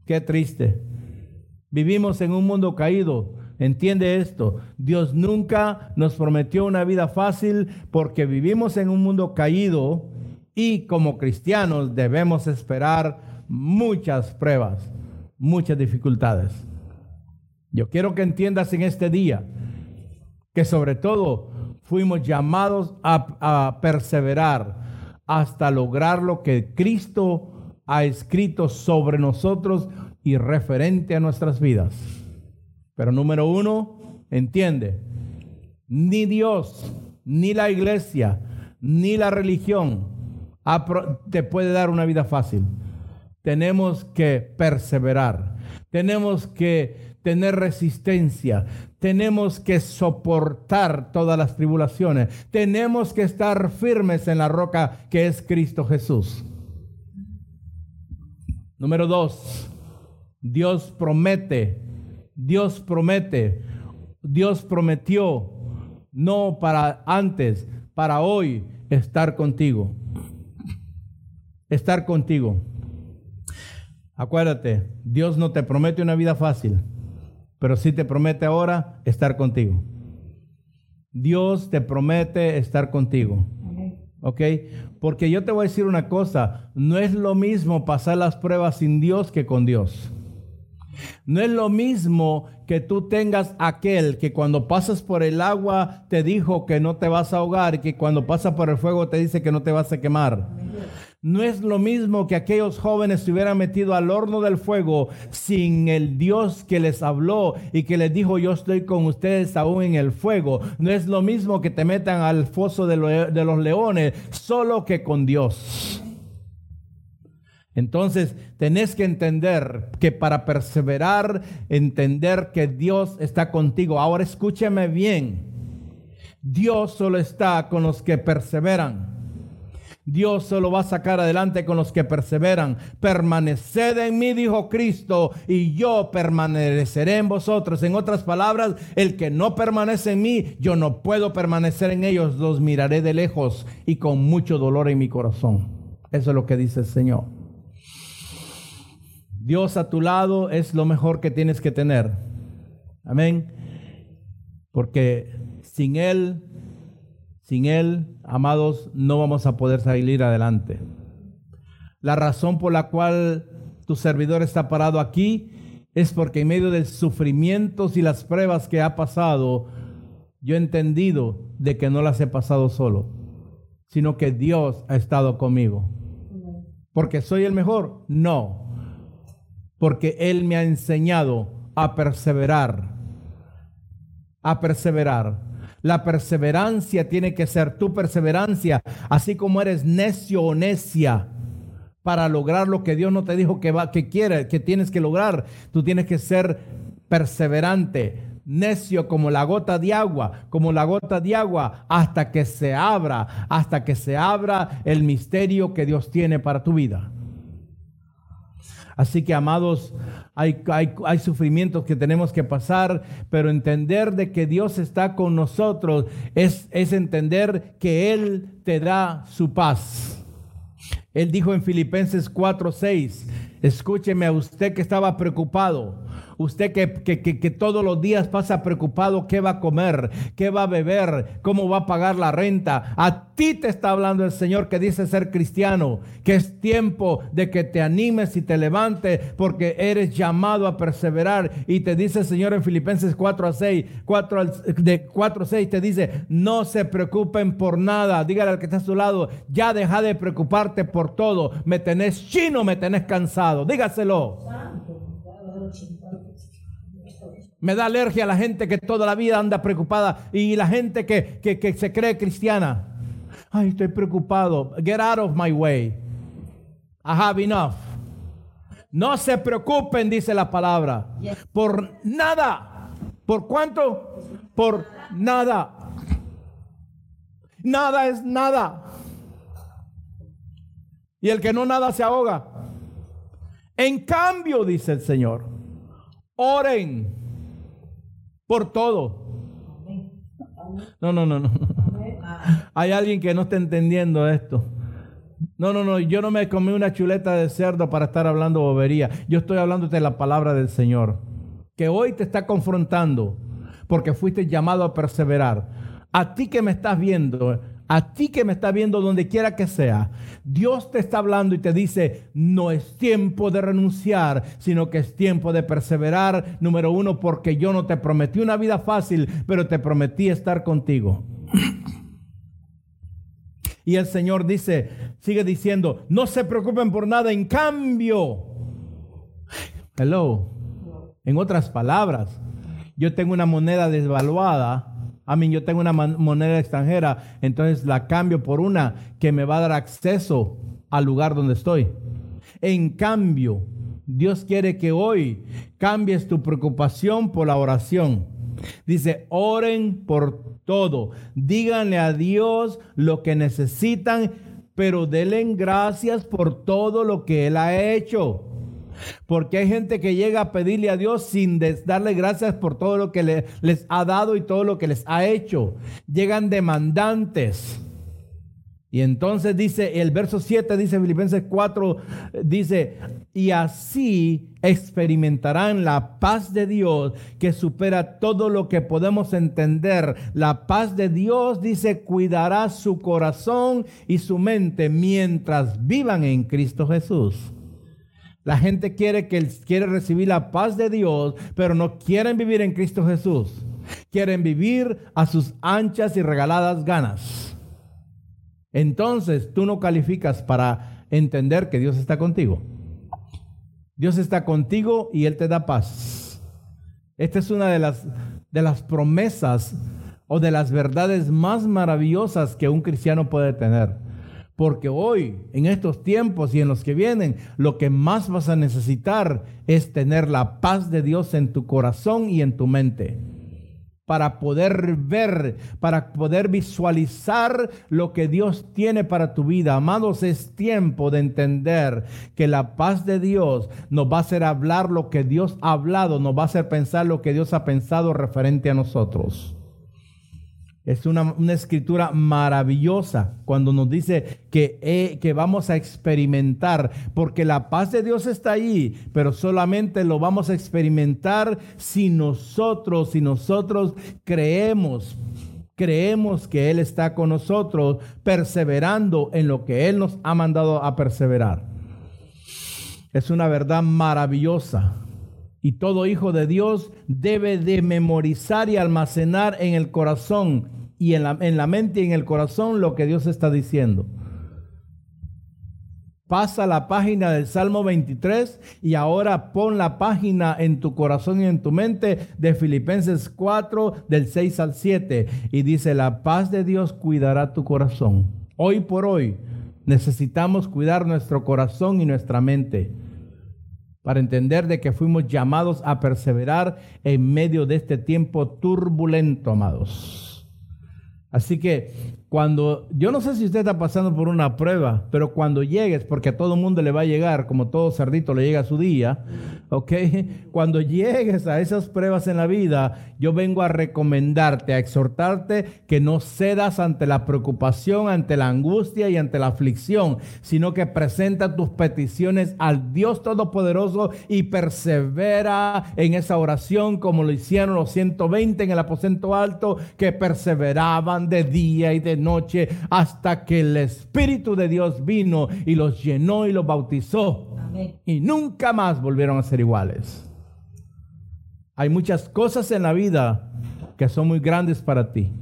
Qué triste. Vivimos en un mundo caído. Entiende esto. Dios nunca nos prometió una vida fácil porque vivimos en un mundo caído y como cristianos debemos esperar muchas pruebas, muchas dificultades. Yo quiero que entiendas en este día que sobre todo fuimos llamados a, a perseverar hasta lograr lo que Cristo ha escrito sobre nosotros y referente a nuestras vidas. Pero número uno, entiende, ni Dios, ni la iglesia, ni la religión te puede dar una vida fácil. Tenemos que perseverar, tenemos que tener resistencia, tenemos que soportar todas las tribulaciones, tenemos que estar firmes en la roca que es Cristo Jesús. Número dos, Dios promete, Dios promete, Dios prometió, no para antes, para hoy, estar contigo. Estar contigo. Acuérdate, Dios no te promete una vida fácil pero sí te promete ahora estar contigo. Dios te promete estar contigo. ¿Ok? Porque yo te voy a decir una cosa, no es lo mismo pasar las pruebas sin Dios que con Dios. No es lo mismo que tú tengas aquel que cuando pasas por el agua te dijo que no te vas a ahogar y que cuando pasas por el fuego te dice que no te vas a quemar. No es lo mismo que aquellos jóvenes se hubieran metido al horno del fuego sin el Dios que les habló y que les dijo yo estoy con ustedes aún en el fuego. No es lo mismo que te metan al foso de, los leones solo que con Dios. Entonces tenés que entender que para perseverar, entender que Dios está contigo. Ahora escúcheme bien. Dios solo está con los que perseveran. Dios solo va a sacar adelante con los que perseveran. Permaneced en mí, dijo Cristo, y yo permaneceré en vosotros. En otras palabras, el que no permanece en mí, yo no puedo permanecer en ellos. Los miraré de lejos y con mucho dolor en mi corazón. Eso es lo que dice el Señor. Dios a tu lado es lo mejor que tienes que tener. Amén. Porque sin Él sin Él, amados, no vamos a poder salir adelante. La razón por la cual tu servidor está parado aquí es porque en medio de sufrimientos y las pruebas que ha pasado, yo he entendido de que no las he pasado solo, sino que Dios ha estado conmigo. ¿Porque soy el mejor? No. Porque Él me ha enseñado a perseverar. A perseverar. La perseverancia tiene que ser tu perseverancia, así como eres necio o necia para lograr lo que Dios no te dijo que va que quiere, que tienes que lograr. Tú tienes que ser perseverante, necio como la gota de agua, como la gota de agua, hasta que se abra, hasta que se abra el misterio que Dios tiene para tu vida. Así que, amados, hay, hay, sufrimientos que tenemos que pasar, pero entender de que Dios está con nosotros es, es entender que Él te da su paz. Él dijo en Filipenses 4:6, escúcheme a usted que estaba preocupado Usted que, todos los días pasa preocupado qué va a comer, qué va a beber, cómo va a pagar la renta. A ti te está hablando el Señor que dice ser cristiano, que es tiempo de que te animes y te levantes porque eres llamado a perseverar. Y te dice el Señor en Filipenses 4 a 6, 4, de 4 a 6 te dice, no se preocupen por nada. Dígale al que está a su lado, ya deja de preocuparte por todo. Me tenés chino, me tenés cansado. Dígaselo. Me da alergia a la gente que toda la vida anda preocupada y la gente que, que, que se cree cristiana. Ay, estoy preocupado. Get out of my way. I have enough. No se preocupen, dice la palabra. Por nada. ¿Por cuánto? Por nada. Nada es nada. Y el que no nada se ahoga. En cambio, dice el Señor, oren por todo. No, no, no, no. Hay alguien que no está entendiendo esto. No, no, no, yo no me comí una chuleta de cerdo para estar hablando bobería. Yo estoy hablando de la palabra del Señor, que hoy te está confrontando porque fuiste llamado a perseverar. A ti que me estás viendo, a ti que me estás viendo donde quiera que sea, Dios te está hablando y te dice, no es tiempo de renunciar, sino que es tiempo de perseverar. Número uno, porque yo no te prometí una vida fácil, pero te prometí estar contigo. Y el Señor dice, sigue diciendo, no se preocupen por nada, en cambio, hello, en otras palabras, yo tengo una moneda desvaluada, a mí yo tengo una moneda extranjera, entonces la cambio por una que me va a dar acceso al lugar donde estoy. En cambio, Dios quiere que hoy cambies tu preocupación por la oración. Dice, oren por todo. Díganle a Dios lo que necesitan, pero denle gracias por todo lo que Él ha hecho. Porque hay gente que llega a pedirle a Dios sin darle gracias por todo lo que les ha dado y todo lo que les ha hecho. Llegan demandantes. Y entonces dice, el verso 7 dice, Filipenses 4, dice, y así experimentarán la paz de Dios que supera todo lo que podemos entender. La paz de Dios, dice, cuidará su corazón y su mente mientras vivan en Cristo Jesús. La gente quiere, que, quiere recibir la paz de Dios, pero no quieren vivir en Cristo Jesús. Quieren vivir a sus anchas y regaladas ganas. Entonces tú no calificas para entender que Dios está contigo. Dios está contigo y Él te da paz. Esta es una de las, de las promesas o de las verdades más maravillosas que un cristiano puede tener. Porque hoy, en estos tiempos y en los que vienen, lo que más vas a necesitar es tener la paz de Dios en tu corazón y en tu mente para poder ver, para poder visualizar lo que Dios tiene para tu vida. Amados, es tiempo de entender que la paz de Dios nos va a hacer hablar lo que Dios ha hablado, nos va a hacer pensar lo que Dios ha pensado referente a nosotros. Es una, escritura maravillosa cuando nos dice que, eh, que vamos a experimentar, porque la paz de Dios está ahí, pero solamente lo vamos a experimentar si nosotros, si nosotros creemos, creemos que Él está con nosotros, perseverando en lo que Él nos ha mandado a perseverar. Es una verdad maravillosa. Y todo hijo de Dios debe de memorizar y almacenar en el corazón y en la, en la mente y en el corazón lo que Dios está diciendo. Pasa la página del Salmo 23 y ahora pon la página en tu corazón y en tu mente de Filipenses 4 del 6 al 7 y dice, la paz de Dios cuidará tu corazón. Hoy por hoy necesitamos cuidar nuestro corazón y nuestra mente para entender de que fuimos llamados a perseverar en medio de este tiempo turbulento, amados. Así que cuando, yo no sé si usted está pasando por una prueba, pero cuando llegues, porque a todo mundo le va a llegar, como todo cerdito le llega a su día, ¿ok? Cuando llegues a esas pruebas en la vida, yo vengo a recomendarte, a exhortarte que no cedas ante la preocupación, ante la angustia y ante la aflicción, sino que presenta tus peticiones al Dios Todopoderoso y persevera en esa oración como lo hicieron los 120 en el aposento alto, que perseveraban de día y de noche hasta que el Espíritu de Dios vino y los llenó y los bautizó. Y nunca más volvieron a ser iguales. Hay muchas cosas en la vida que son muy grandes para ti.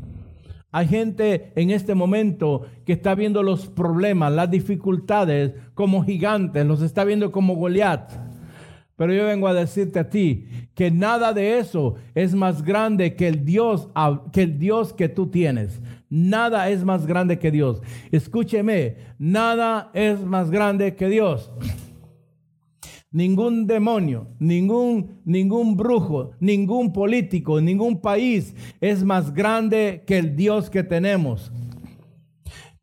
Hay gente en este momento que está viendo los problemas, las dificultades como gigantes, los está viendo como Goliat. Pero yo vengo a decirte a ti que nada de eso es más grande que el Dios que el Dios que tú tienes. Nada es más grande que Dios. Escúcheme, nada es más grande que Dios. Ningún demonio, ningún, ningún brujo, ningún político, ningún país es más grande que el Dios que tenemos.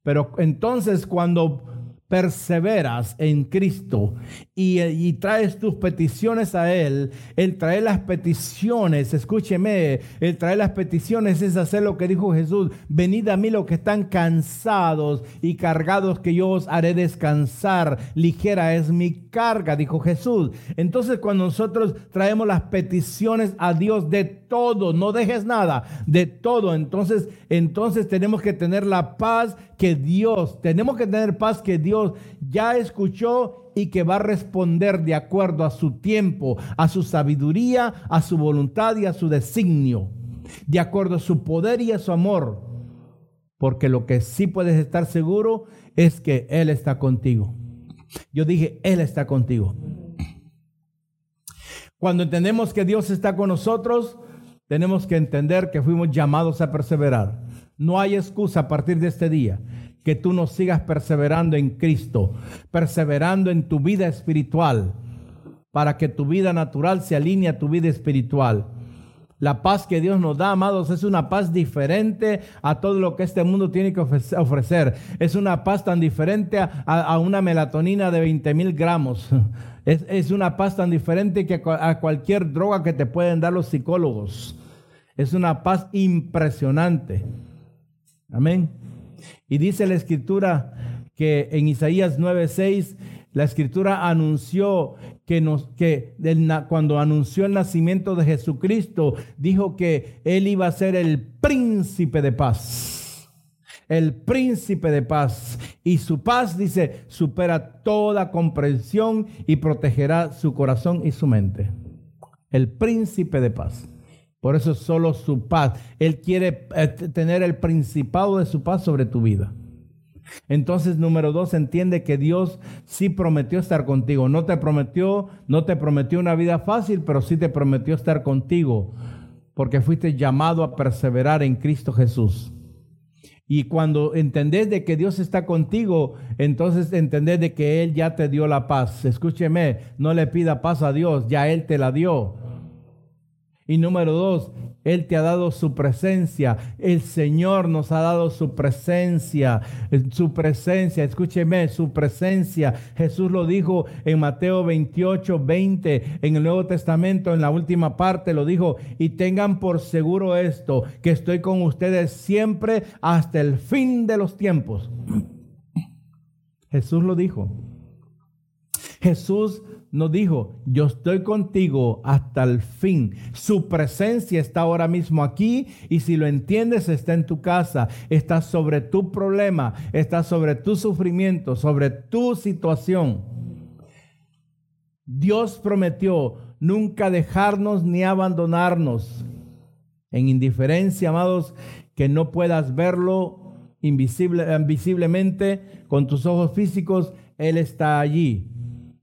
Pero entonces cuando perseveras en Cristo y, traes tus peticiones a Él, el traer las peticiones, escúcheme, el traer las peticiones es hacer lo que dijo Jesús, venid a mí los que están cansados y cargados que yo os haré descansar, ligera es mi carga, dijo Jesús. Entonces cuando nosotros traemos las peticiones a Dios de todo, no dejes nada, de todo, entonces, entonces tenemos que tener la paz que Dios, tenemos que tener paz que Dios ya escuchó y que va a responder de acuerdo a su tiempo, a su sabiduría, a su voluntad y a su designio, de acuerdo a su poder y a su amor. Porque lo que sí puedes estar seguro es que Él está contigo. Yo dije, Él está contigo. Cuando entendemos que Dios está con nosotros, tenemos que entender que fuimos llamados a perseverar. No hay excusa a partir de este día que tú no sigas perseverando en Cristo, perseverando en tu vida espiritual, para que tu vida natural se alinee a tu vida espiritual. La paz que Dios nos da, amados, es una paz diferente a todo lo que este mundo tiene que ofrecer. Es una paz tan diferente a, una melatonina de 20 mil gramos. Es, una paz tan diferente que a cualquier droga que te pueden dar los psicólogos. Es una paz impresionante. Amén. Y dice la escritura que en Isaías 9:6 la escritura anunció que, nos, que cuando anunció el nacimiento de Jesucristo, dijo que él iba a ser el príncipe de paz. El príncipe de paz. Y su paz, dice, supera toda comprensión y protegerá su corazón y su mente. El príncipe de paz. Por eso solo su paz. Él quiere eh, tener el principado de su paz sobre tu vida. Entonces, número dos, entiende que Dios sí prometió estar contigo. No te prometió, no te prometió una vida fácil, pero sí te prometió estar contigo, porque fuiste llamado a perseverar en Cristo Jesús. Y cuando entendés de que Dios está contigo, entonces entendés de que Él ya te dio la paz. Escúcheme, no le pida paz a Dios, ya Él te la dio. Y número dos, Él te ha dado su presencia. El Señor nos ha dado su presencia. Su presencia, escúcheme, su presencia. Jesús lo dijo en Mateo 28, 20, en el Nuevo Testamento, en la última parte lo dijo. Y tengan por seguro esto, que estoy con ustedes siempre hasta el fin de los tiempos. Jesús lo dijo. Jesús nos dijo, yo estoy contigo hasta el fin. Su presencia está ahora mismo aquí y si lo entiendes está en tu casa, está sobre tu problema, está sobre tu sufrimiento, sobre tu situación. Dios prometió nunca dejarnos ni abandonarnos. En indiferencia, amados, que no puedas verlo invisible, invisiblemente con tus ojos físicos, Él está allí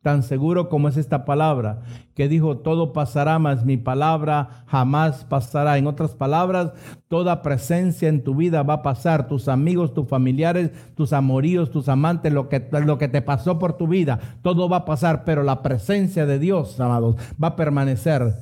tan seguro como es esta palabra, que dijo, todo pasará, mas mi palabra jamás pasará. En otras palabras, toda presencia en tu vida va a pasar, tus amigos, tus familiares, tus amoríos, tus amantes, lo que, lo que te pasó por tu vida, todo va a pasar, pero la presencia de Dios, amados, va a permanecer.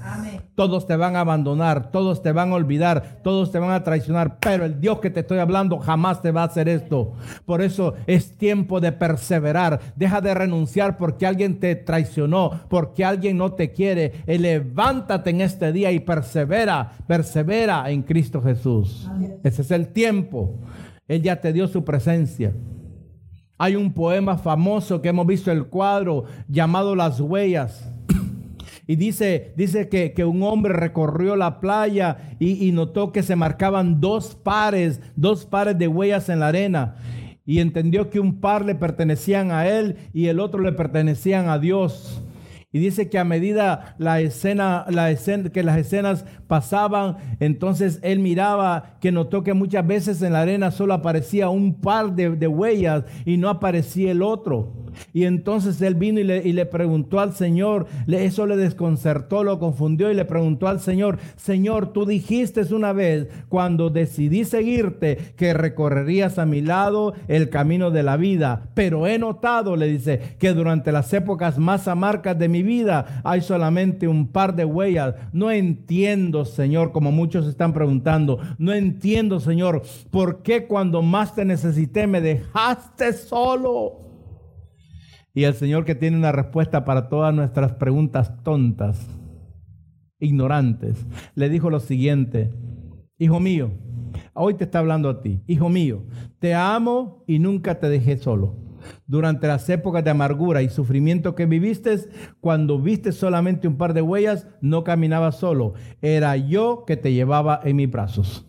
Todos te van a abandonar, todos te van a olvidar, todos te van a traicionar, pero el Dios que te estoy hablando jamás te va a hacer esto. Por eso es tiempo de perseverar. Deja de renunciar porque alguien te traicionó, porque alguien no te quiere. Eh, levántate en este día y persevera, persevera en Cristo Jesús. Ese es el tiempo. Él ya te dio su presencia. Hay un poema famoso que hemos visto el cuadro llamado Las Huellas. Y dice, dice que, un hombre recorrió la playa y, y, notó que se marcaban dos pares, dos pares de huellas en la arena. Y entendió que un par le pertenecían a él y el otro le pertenecían a Dios. Y dice que a medida la escena, la escena, que las escenas pasaban, entonces él miraba que notó que muchas veces en la arena solo aparecía un par de, de huellas y no aparecía el otro. Y entonces él vino y le, preguntó al Señor, eso le desconcertó, lo confundió y le preguntó al Señor, Señor, tú dijiste una vez cuando decidí seguirte que recorrerías a mi lado el camino de la vida, pero he notado, le dice, que durante las épocas más amargas de mi vida hay solamente un par de huellas. No entiendo, Señor, como muchos están preguntando, no entiendo, Señor, por qué cuando más te necesité me dejaste solo. Y el Señor que tiene una respuesta para todas nuestras preguntas tontas, ignorantes, le dijo lo siguiente, hijo mío, hoy te está hablando a ti, hijo mío, te amo y nunca te dejé solo. Durante las épocas de amargura y sufrimiento que viviste, cuando viste solamente un par de huellas, no caminabas solo. Era yo que te llevaba en mis brazos.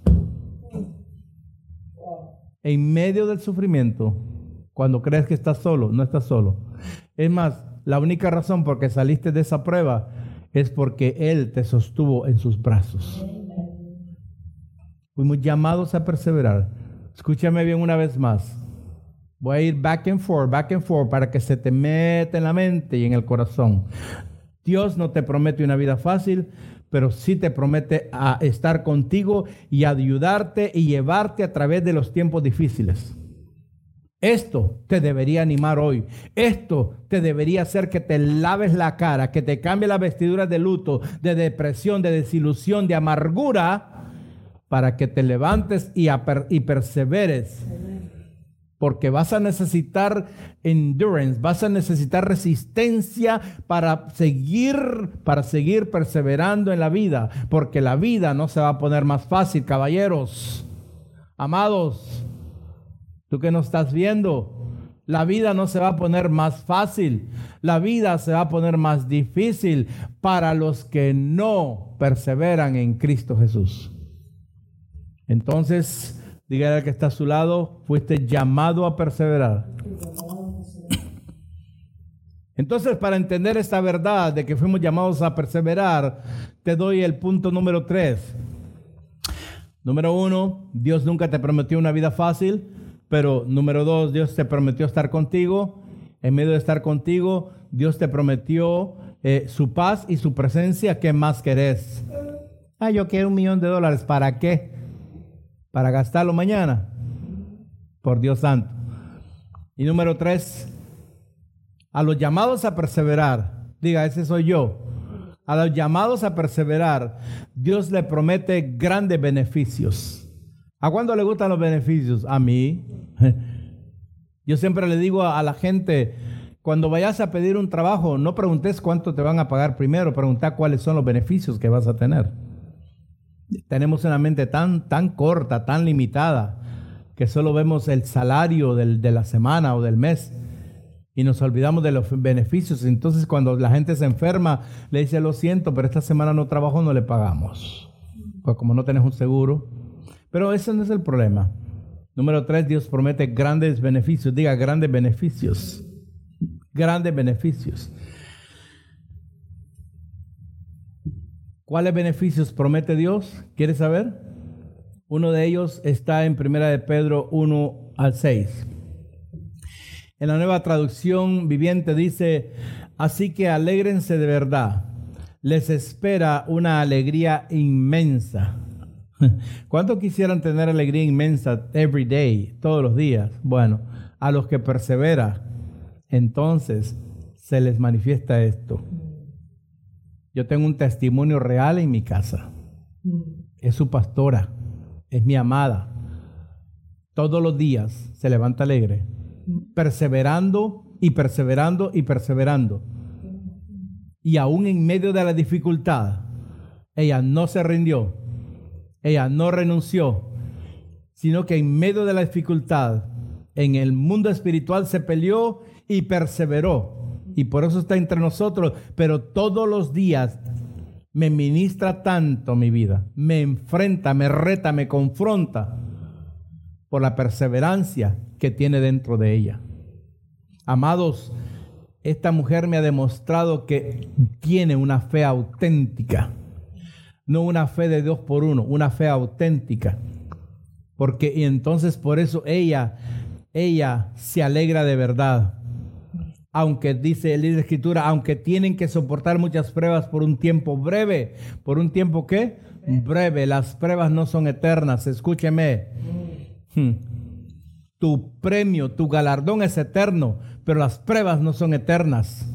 En medio del sufrimiento, cuando crees que estás solo, no estás solo. Es más, la única razón por que saliste de esa prueba es porque Él te sostuvo en sus brazos. Fuimos llamados a perseverar. Escúchame bien una vez más. Voy a ir back and forth, back and forth, para que se te meta en la mente y en el corazón. Dios no te promete una vida fácil, pero sí te promete a estar contigo y ayudarte y llevarte a través de los tiempos difíciles. Esto te debería animar hoy. Esto te debería hacer que te laves la cara, que te cambie las vestiduras de luto, de depresión, de desilusión, de amargura, para que te levantes y, y perseveres. Porque vas a necesitar endurance, vas a necesitar resistencia para seguir, para seguir perseverando en la vida. Porque la vida no se va a poner más fácil, caballeros. Amados, Tú que no estás viendo, la vida no se va a poner más fácil, la vida se va a poner más difícil para los que no perseveran en Cristo Jesús. Entonces, dígale al que está a su lado, fuiste llamado a perseverar. Entonces, para entender esta verdad de que fuimos llamados a perseverar, te doy el punto número tres. Número uno, Dios nunca te prometió una vida fácil. Pero número dos, Dios te prometió estar contigo. En medio de estar contigo, Dios te prometió eh, su paz y su presencia. ¿Qué más querés? Ah, yo quiero un millón de dólares. ¿Para qué? ¿Para gastarlo mañana? Por Dios santo. Y número tres, a los llamados a perseverar, diga, ese soy yo. A los llamados a perseverar, Dios le promete grandes beneficios. ¿A cuándo le gustan los beneficios? A mí. Yo siempre le digo a, la gente, cuando vayas a pedir un trabajo, no preguntes cuánto te van a pagar primero, pregunta cuáles son los beneficios que vas a tener. Tenemos una mente tan, tan corta, tan limitada, que solo vemos el salario de la semana o del mes y nos olvidamos de los beneficios. Entonces cuando la gente se enferma, le dice, lo siento, pero esta semana no trabajo, no le pagamos. Pues como no tenés un seguro, pero ese no es el problema. Número tres, Dios promete grandes beneficios. Diga grandes beneficios. Grandes beneficios. ¿Cuáles beneficios promete Dios? ¿Quieres saber? Uno de ellos está en Primera de Pedro 1 al 6. En la nueva traducción viviente dice, así que alégrense de verdad. Les espera una alegría inmensa ¿Cuántos quisieran tener alegría inmensa every day, todos los días? Bueno, a los que persevera, entonces se les manifiesta esto. Yo tengo un testimonio real en mi casa. Es su pastora, es mi amada. Todos los días se levanta alegre, perseverando y perseverando y perseverando. Y aún en medio de la dificultad, ella no se rindió, ella no renunció, sino que en medio de la dificultad, en el mundo espiritual se peleó y perseveró. Y por eso está entre nosotros. Pero todos los días me ministra tanto mi vida. Me enfrenta, me reta, me confronta por la perseverancia que tiene dentro de ella. Amados, esta mujer me ha demostrado que tiene una fe auténtica no una fe de Dios por uno, una fe auténtica. Porque y entonces por eso ella, ella se alegra de verdad. aunque dice la escritura, aunque tienen que soportar muchas pruebas por un tiempo breve, por un tiempo qué? Breve, las pruebas no son eternas, escúcheme. Hmm. Tu premio, tu galardón es eterno, pero las pruebas no son eternas.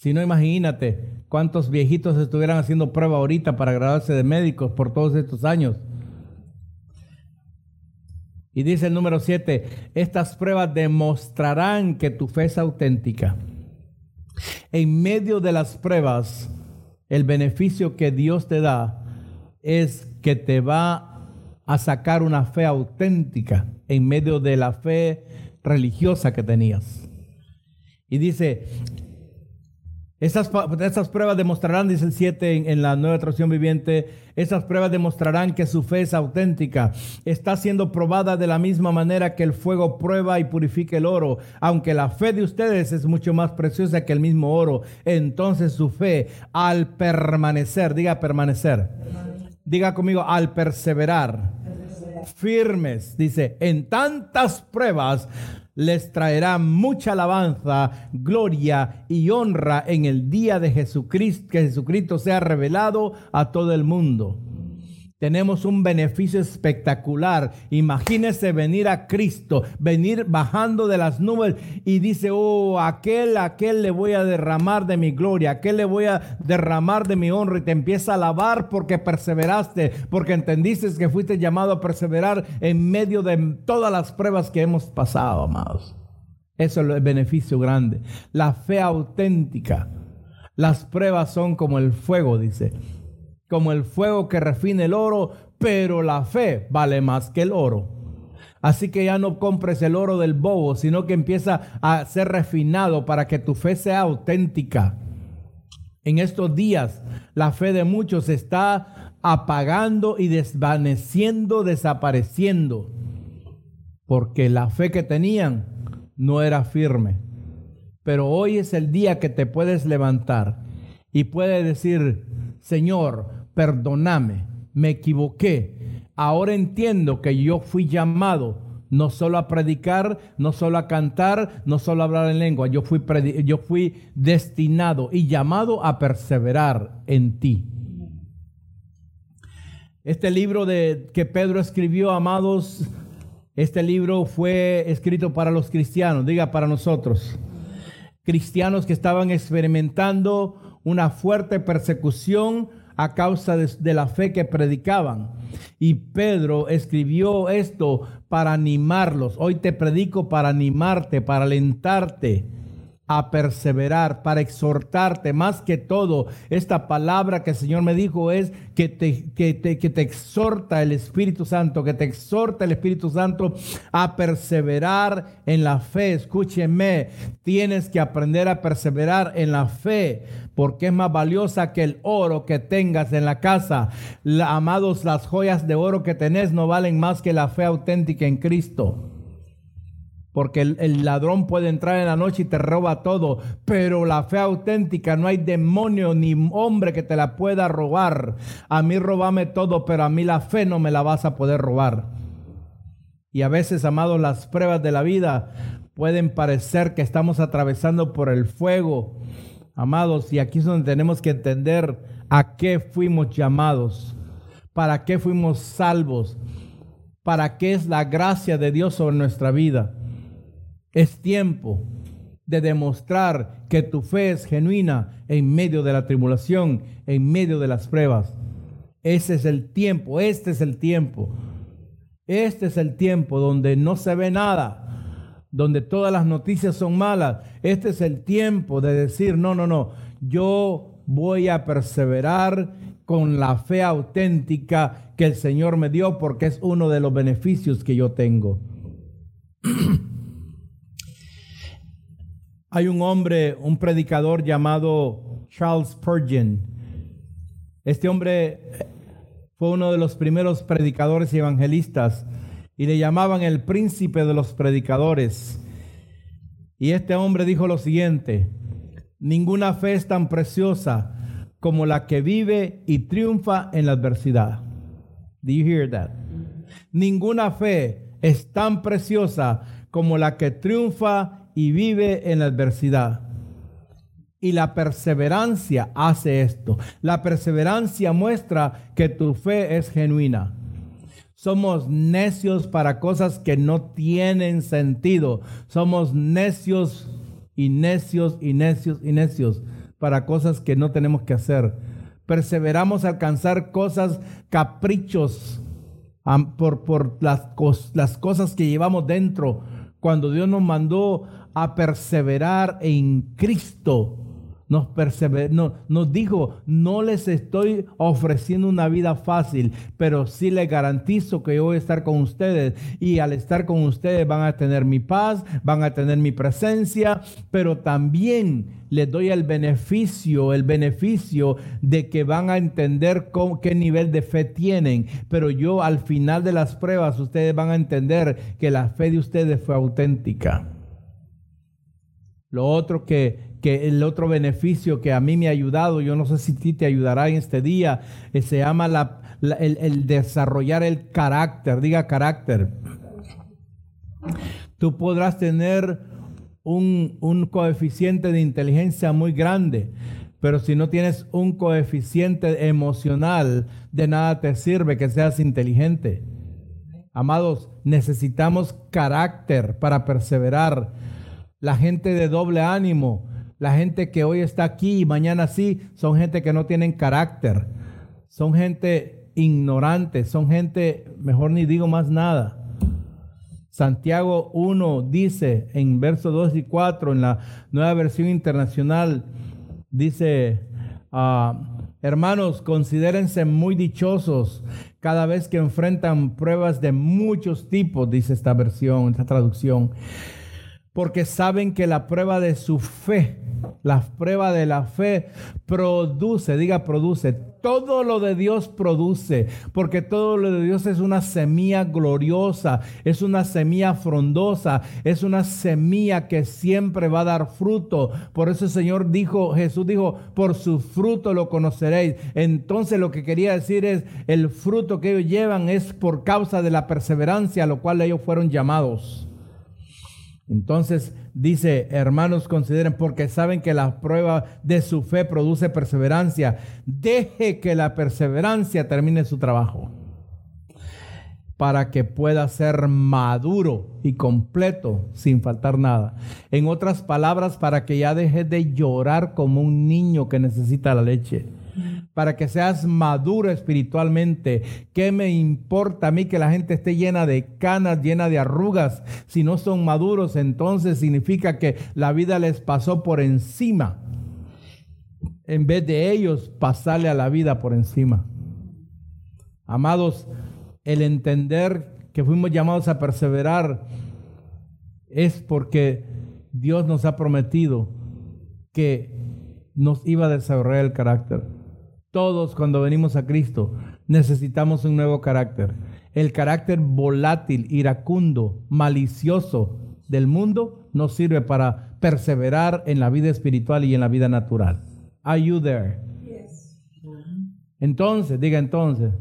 Si no, imagínate cuántos viejitos estuvieran haciendo prueba ahorita para graduarse de médicos por todos estos años. Y dice el número 7, estas pruebas demostrarán que tu fe es auténtica. En medio de las pruebas, el beneficio que Dios te da es que te va a sacar una fe auténtica en medio de la fe religiosa que tenías. Y dice, esas, pruebas demostrarán, dice el 7 en, la nueva traducción viviente, esas pruebas demostrarán que su fe es auténtica. Está siendo probada de la misma manera que el fuego prueba y purifica el oro. Aunque la fe de ustedes es mucho más preciosa que el mismo oro, entonces su fe al permanecer, diga permanecer, diga conmigo al perseverar, firmes, dice, en tantas pruebas les traerá mucha alabanza, gloria y honra en el día de Jesucristo, que Jesucristo sea revelado a todo el mundo tenemos un beneficio espectacular. Imagínese venir a Cristo, venir bajando de las nubes y dice, oh, aquel, aquel le voy a derramar de mi gloria, aquel le voy a derramar de mi honra y te empieza a alabar porque perseveraste, porque entendiste que fuiste llamado a perseverar en medio de todas las pruebas que hemos pasado, amados. Eso es el beneficio grande. La fe auténtica. Las pruebas son como el fuego, dice como el fuego que refina el oro, pero la fe vale más que el oro. Así que ya no compres el oro del bobo, sino que empieza a ser refinado para que tu fe sea auténtica. En estos días, la fe de muchos está apagando y desvaneciendo, desapareciendo, porque la fe que tenían no era firme. Pero hoy es el día que te puedes levantar y puedes decir, Señor, perdóname, me equivoqué. Ahora entiendo que yo fui llamado no solo a predicar, no solo a cantar, no solo a hablar en lengua. Yo fui, yo fui destinado y llamado a perseverar en ti. Este libro de, que Pedro escribió, amados, este libro fue escrito para los cristianos, diga para nosotros. Cristianos que estaban experimentando una fuerte persecución a causa de, la fe que predicaban. Y Pedro escribió esto para animarlos. Hoy te predico para animarte, para alentarte a perseverar, para exhortarte. Más que todo, esta palabra que el Señor me dijo es que te, que te, que te exhorta el Espíritu Santo, que te exhorta el Espíritu Santo a perseverar en la fe. Escúcheme, tienes que aprender a perseverar en la fe porque es más valiosa que el oro que tengas en la casa. amados, las joyas de oro que tenés no valen más que la fe auténtica en Cristo. Porque el, ladrón puede entrar en la noche y te roba todo, pero la fe auténtica no hay demonio ni hombre que te la pueda robar. A mí robame todo, pero a mí la fe no me la vas a poder robar. Y a veces, amados, las pruebas de la vida pueden parecer que estamos atravesando por el fuego. Amados, y aquí es donde tenemos que entender a qué fuimos llamados, para qué fuimos salvos, para qué es la gracia de Dios sobre nuestra vida. Es tiempo de demostrar que tu fe es genuina en medio de la tribulación, en medio de las pruebas. Ese es el tiempo, este es el tiempo. Este es el tiempo donde no se ve nada, donde todas las noticias son malas. Este es el tiempo de decir, no, no, no, yo voy a perseverar con la fe auténtica que el Señor me dio porque es uno de los beneficios que yo tengo. Hay un hombre, un predicador llamado Charles Spurgeon. Este hombre fue uno de los primeros predicadores y evangelistas y le llamaban el príncipe de los predicadores. Y este hombre dijo lo siguiente, ninguna fe es tan preciosa como la que vive y triunfa en la adversidad. Do you hear that? Ninguna fe es tan preciosa como la que triunfa y vive en la adversidad. Y la perseverancia hace esto. La perseverancia muestra que tu fe es genuina. Somos necios para cosas que no tienen sentido. Somos necios y necios y necios y necios para cosas que no tenemos que hacer. Perseveramos a alcanzar cosas, caprichos, por, por las, las cosas que llevamos dentro. Cuando Dios nos mandó a perseverar en Cristo, nos, nos dijo, no les estoy ofreciendo una vida fácil, pero sí les garantizo que yo voy a estar con ustedes. Y al estar con ustedes van a tener mi paz, van a tener mi presencia, pero también les doy el beneficio, el beneficio de que van a entender qué nivel de fe tienen, pero yo al final de las pruebas ustedes van a entender que la fe de ustedes fue auténtica. Lo otro que que el otro beneficio que a mí me ha ayudado, yo no sé si ti te ayudará en este día, eh, se llama el, desarrollar el carácter, diga carácter. Tú podrás tener un, un coeficiente de inteligencia muy grande, pero si no tienes un coeficiente emocional, de nada te sirve que seas inteligente. Amados, necesitamos carácter para perseverar. La gente de doble ánimo la gente que hoy está aquí y mañana sí, son gente que no tienen carácter. Son gente ignorante, son gente, mejor ni digo más nada. Santiago 1 dice en versos 2 y 4 en la nueva versión internacional, dice, ah, hermanos, considérense muy dichosos cada vez que enfrentan pruebas de muchos tipos, dice esta versión, esta traducción, porque saben que la prueba de su fe, la prueba de la fe produce, diga produce, todo lo de Dios produce, porque todo lo de Dios es una semilla gloriosa, es una semilla frondosa, es una semilla que siempre va a dar fruto. Por eso el Señor dijo, Jesús dijo, por su fruto lo conoceréis. Entonces lo que quería decir es, el fruto que ellos llevan es por causa de la perseverancia a lo cual ellos fueron llamados. Entonces dice, hermanos, consideren, porque saben que la prueba de su fe produce perseverancia. Deje que la perseverancia termine su trabajo para que pueda ser maduro y completo sin faltar nada. En otras palabras, para que ya deje de llorar como un niño que necesita la leche para que seas maduro espiritualmente. ¿Qué me importa a mí que la gente esté llena de canas, llena de arrugas? Si no son maduros, entonces significa que la vida les pasó por encima. En vez de ellos pasarle a la vida por encima. Amados, el entender que fuimos llamados a perseverar es porque Dios nos ha prometido que nos iba a desarrollar el carácter. Todos cuando venimos a Cristo necesitamos un nuevo carácter. El carácter volátil, iracundo, malicioso del mundo nos sirve para perseverar en la vida espiritual y en la vida natural. Are you there? Entonces, diga entonces.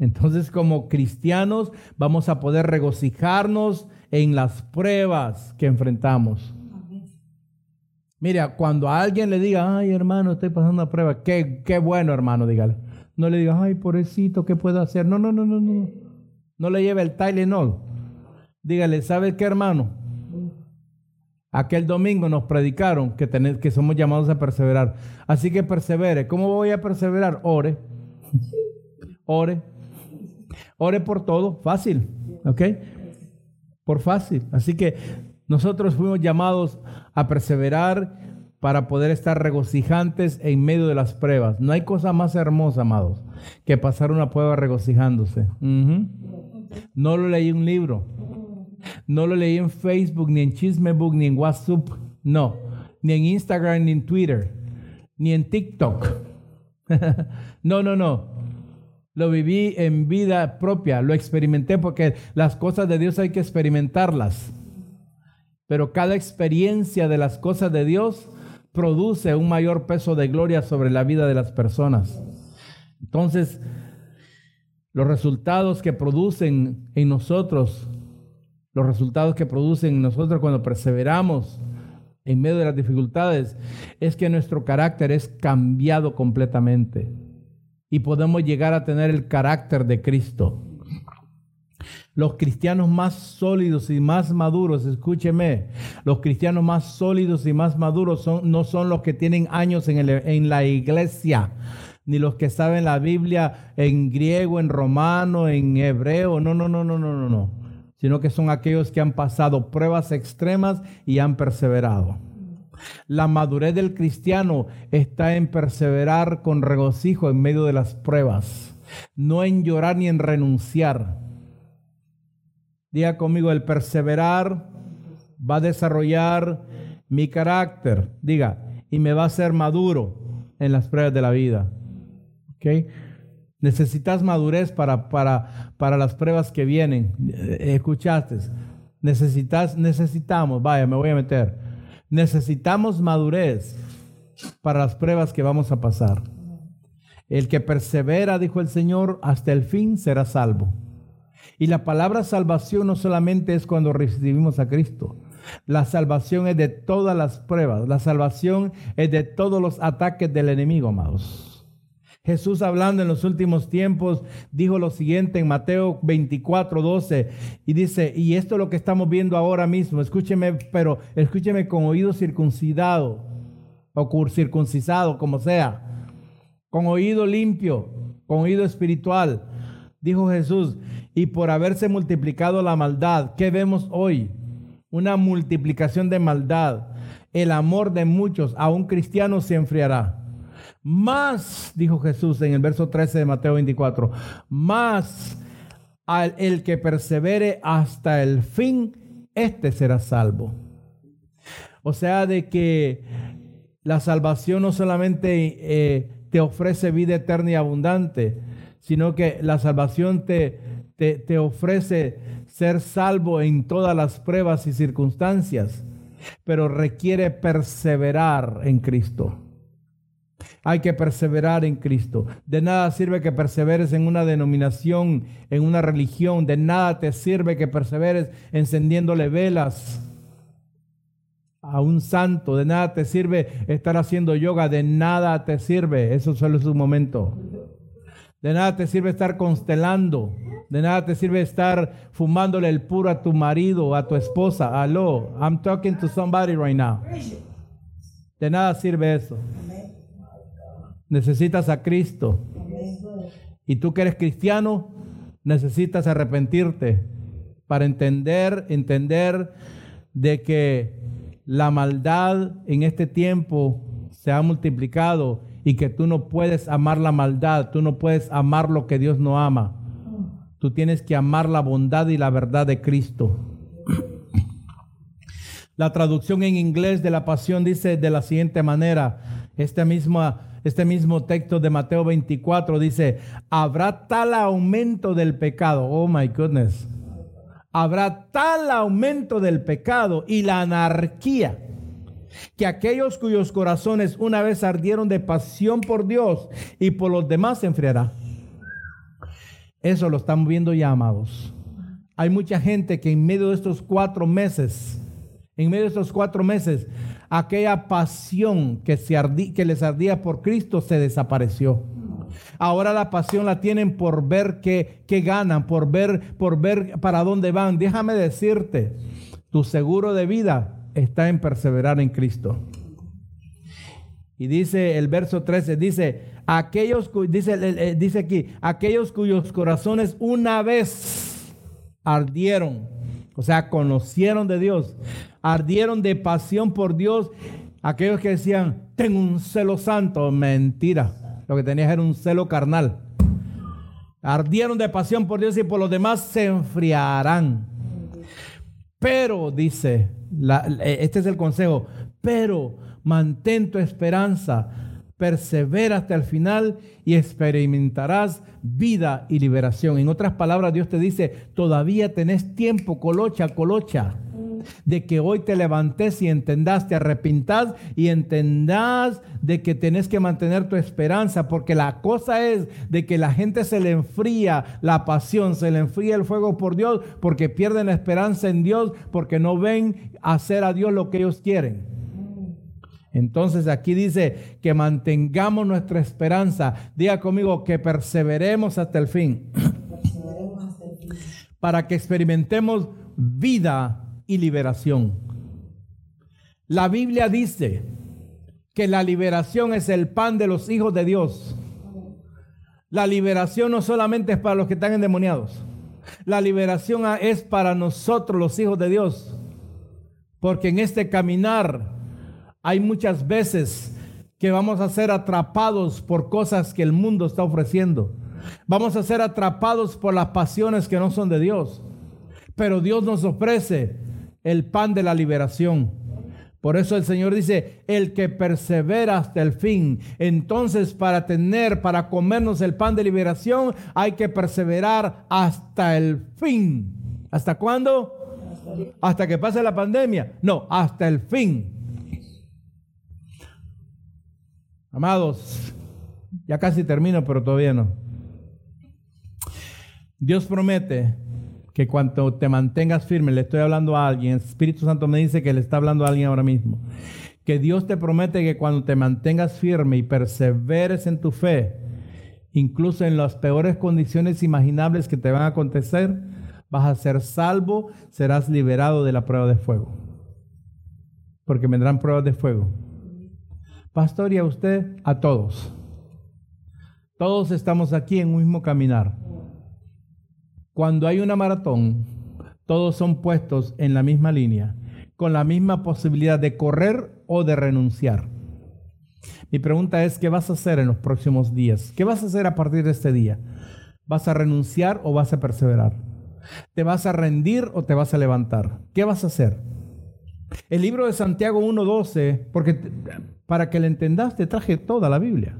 Entonces como cristianos vamos a poder regocijarnos en las pruebas que enfrentamos. Mira, cuando a alguien le diga, ay hermano, estoy pasando una prueba, qué, qué bueno hermano, dígale. No le diga, ay pobrecito, ¿qué puedo hacer? No, no, no, no, no. No le lleve el Tylenol. Dígale, ¿sabes qué hermano? Aquel domingo nos predicaron que, que somos llamados a perseverar. Así que persevere. ¿Cómo voy a perseverar? Ore. Ore. Ore por todo. Fácil. ¿Ok? Por fácil. Así que nosotros fuimos llamados a perseverar para poder estar regocijantes en medio de las pruebas. No hay cosa más hermosa, amados, que pasar una prueba regocijándose. No lo leí en un libro. No lo leí en Facebook, ni en Chismebook, ni en WhatsApp. No. Ni en Instagram, ni en Twitter. Ni en TikTok. no, no, no. Lo viví en vida propia. Lo experimenté porque las cosas de Dios hay que experimentarlas. Pero cada experiencia de las cosas de Dios produce un mayor peso de gloria sobre la vida de las personas. Entonces, los resultados que producen en nosotros, los resultados que producen en nosotros cuando perseveramos, en medio de las dificultades es que nuestro carácter es cambiado completamente y podemos llegar a tener el carácter de Cristo. Los cristianos más sólidos y más maduros, escúcheme, los cristianos más sólidos y más maduros son, no son los que tienen años en, en la iglesia, ni los que saben la Biblia en griego, en romano, en hebreo. No, no, no, no, no, no, no. Sino que son aquellos que han pasado pruebas extremas y han perseverado. La madurez del cristiano está en perseverar con regocijo en medio de las pruebas, no en llorar ni en renunciar. Diga conmigo, el perseverar va a desarrollar mi carácter, diga, y me va a hacer maduro en las pruebas de la vida. ¿Ok? Necesitas madurez para, para, para las pruebas que vienen. Escuchaste. Necesitas, necesitamos, vaya, me voy a meter. Necesitamos madurez para las pruebas que vamos a pasar. El que persevera, dijo el Señor, hasta el fin será salvo. Y la palabra salvación no solamente es cuando recibimos a Cristo. La salvación es de todas las pruebas. La salvación es de todos los ataques del enemigo, amados. Jesús hablando en los últimos tiempos dijo lo siguiente en Mateo 24, 12 y dice, y esto es lo que estamos viendo ahora mismo, escúcheme, pero escúcheme con oído circuncidado o circuncisado, como sea, con oído limpio, con oído espiritual, dijo Jesús, y por haberse multiplicado la maldad, ¿qué vemos hoy? Una multiplicación de maldad. El amor de muchos a un cristiano se enfriará. Más, dijo Jesús en el verso 13 de Mateo 24, más al el que persevere hasta el fin, este será salvo. O sea, de que la salvación no solamente eh, te ofrece vida eterna y abundante, sino que la salvación te, te, te ofrece ser salvo en todas las pruebas y circunstancias, pero requiere perseverar en Cristo. Hay que perseverar en Cristo. De nada sirve que perseveres en una denominación, en una religión. De nada te sirve que perseveres encendiéndole velas a un santo. De nada te sirve estar haciendo yoga. De nada te sirve. Eso solo es un momento. De nada te sirve estar constelando. De nada te sirve estar fumándole el puro a tu marido a tu esposa. Aló, I'm talking to somebody right now. De nada sirve eso. Necesitas a Cristo. Y tú que eres cristiano, necesitas arrepentirte para entender, entender de que la maldad en este tiempo se ha multiplicado y que tú no puedes amar la maldad, tú no puedes amar lo que Dios no ama. Tú tienes que amar la bondad y la verdad de Cristo. La traducción en inglés de la pasión dice de la siguiente manera, esta misma este mismo texto de Mateo 24 dice, habrá tal aumento del pecado, oh my goodness, habrá tal aumento del pecado y la anarquía que aquellos cuyos corazones una vez ardieron de pasión por Dios y por los demás se enfriará. Eso lo estamos viendo ya, amados. Hay mucha gente que en medio de estos cuatro meses, en medio de estos cuatro meses, aquella pasión que, se que les ardía por Cristo se desapareció. Ahora la pasión la tienen por ver qué, ganan, por ver, por ver para dónde van. Déjame decirte, tu seguro de vida está en perseverar en Cristo. Y dice el verso 13, dice, aquellos, dice, dice aquí, aquellos cuyos corazones una vez ardieron, o sea, conocieron de Dios, ardieron de pasión por Dios. Aquellos que decían, tengo un celo santo, mentira. Lo que tenías era un celo carnal. Ardieron de pasión por Dios y por los demás se enfriarán. Pero, dice, este es el consejo, pero mantén tu esperanza, persevera hasta el final y experimentarás vida y liberación. En otras palabras, Dios te dice, todavía tenés tiempo, colocha, colocha de que hoy te levantes y entendás, te arrepintas y entendás de que tenés que mantener tu esperanza, porque la cosa es de que la gente se le enfría la pasión, se le enfría el fuego por Dios, porque pierden la esperanza en Dios, porque no ven hacer a Dios lo que ellos quieren. Entonces aquí dice que mantengamos nuestra esperanza. Diga conmigo que perseveremos hasta el fin. Para que experimentemos vida y liberación. La Biblia dice que la liberación es el pan de los hijos de Dios. La liberación no solamente es para los que están endemoniados. La liberación es para nosotros los hijos de Dios. Porque en este caminar hay muchas veces que vamos a ser atrapados por cosas que el mundo está ofreciendo. Vamos a ser atrapados por las pasiones que no son de Dios. Pero Dios nos ofrece el pan de la liberación. Por eso el Señor dice, el que persevera hasta el fin. Entonces, para tener, para comernos el pan de liberación, hay que perseverar hasta el fin. ¿Hasta cuándo? Hasta que pase la pandemia. No, hasta el fin. Amados, ya casi termino, pero todavía no. Dios promete que cuando te mantengas firme, le estoy hablando a alguien, el Espíritu Santo me dice que le está hablando a alguien ahora mismo, que Dios te promete que cuando te mantengas firme y perseveres en tu fe, incluso en las peores condiciones imaginables que te van a acontecer, vas a ser salvo, serás liberado de la prueba de fuego. Porque vendrán pruebas de fuego. Pastor, y a usted, a todos. Todos estamos aquí en un mismo caminar. Cuando hay una maratón, todos son puestos en la misma línea, con la misma posibilidad de correr o de renunciar. Mi pregunta es, ¿qué vas a hacer en los próximos días? ¿Qué vas a hacer a partir de este día? ¿Vas a renunciar o vas a perseverar? ¿Te vas a rendir o te vas a levantar? ¿Qué vas a hacer? El libro de Santiago 1.12, porque para que le entendas te traje toda la Biblia.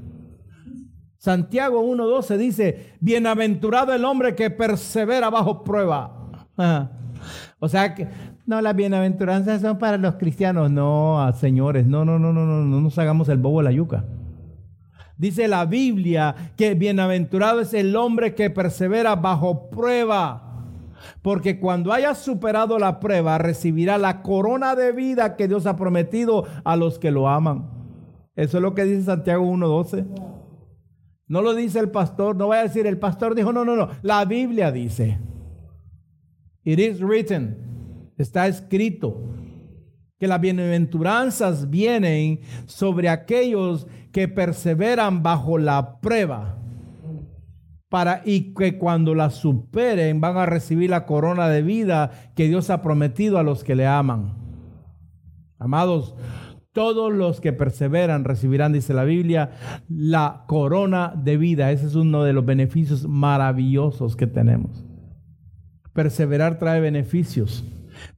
Santiago 1.12 dice, bienaventurado el hombre que persevera bajo prueba. O sea que, no, las bienaventuranzas son para los cristianos. No, señores, no, no, no, no, no, no nos hagamos el bobo de la yuca. Dice la Biblia que bienaventurado es el hombre que persevera bajo prueba. Porque cuando haya superado la prueba, recibirá la corona de vida que Dios ha prometido a los que lo aman. Eso es lo que dice Santiago 1.12. No lo dice el pastor, no voy a decir el pastor dijo, no, no, no, la Biblia dice. It is written, está escrito que las bienaventuranzas vienen sobre aquellos que perseveran bajo la prueba para y que cuando la superen van a recibir la corona de vida que Dios ha prometido a los que le aman. Amados, todos los que perseveran recibirán, dice la Biblia, la corona de vida. Ese es uno de los beneficios maravillosos que tenemos. Perseverar trae beneficios.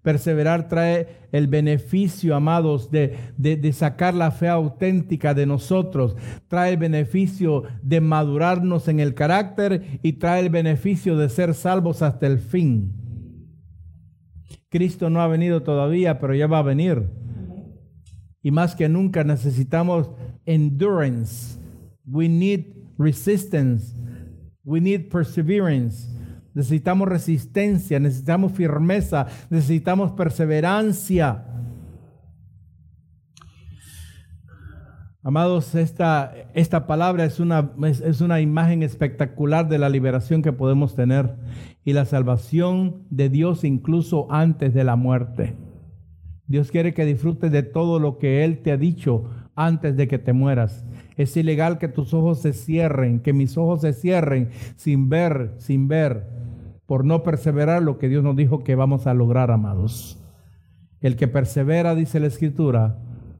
Perseverar trae el beneficio, amados, de, de, sacar la fe auténtica de nosotros. Trae el beneficio de madurarnos en el carácter y trae el beneficio de ser salvos hasta el fin. Cristo no ha venido todavía, pero ya va a venir. Y más que nunca necesitamos endurance. We need resistance. We need perseverance. Necesitamos resistencia, necesitamos firmeza, necesitamos perseverancia. Amados, esta, esta palabra es una, es una imagen espectacular de la liberación que podemos tener y la salvación de Dios incluso antes de la muerte. Dios quiere que disfrutes de todo lo que Él te ha dicho antes de que te mueras. Es ilegal que tus ojos se cierren, que mis ojos se cierren sin ver, sin ver, por no perseverar lo que Dios nos dijo que vamos a lograr, amados. El que persevera, dice la Escritura,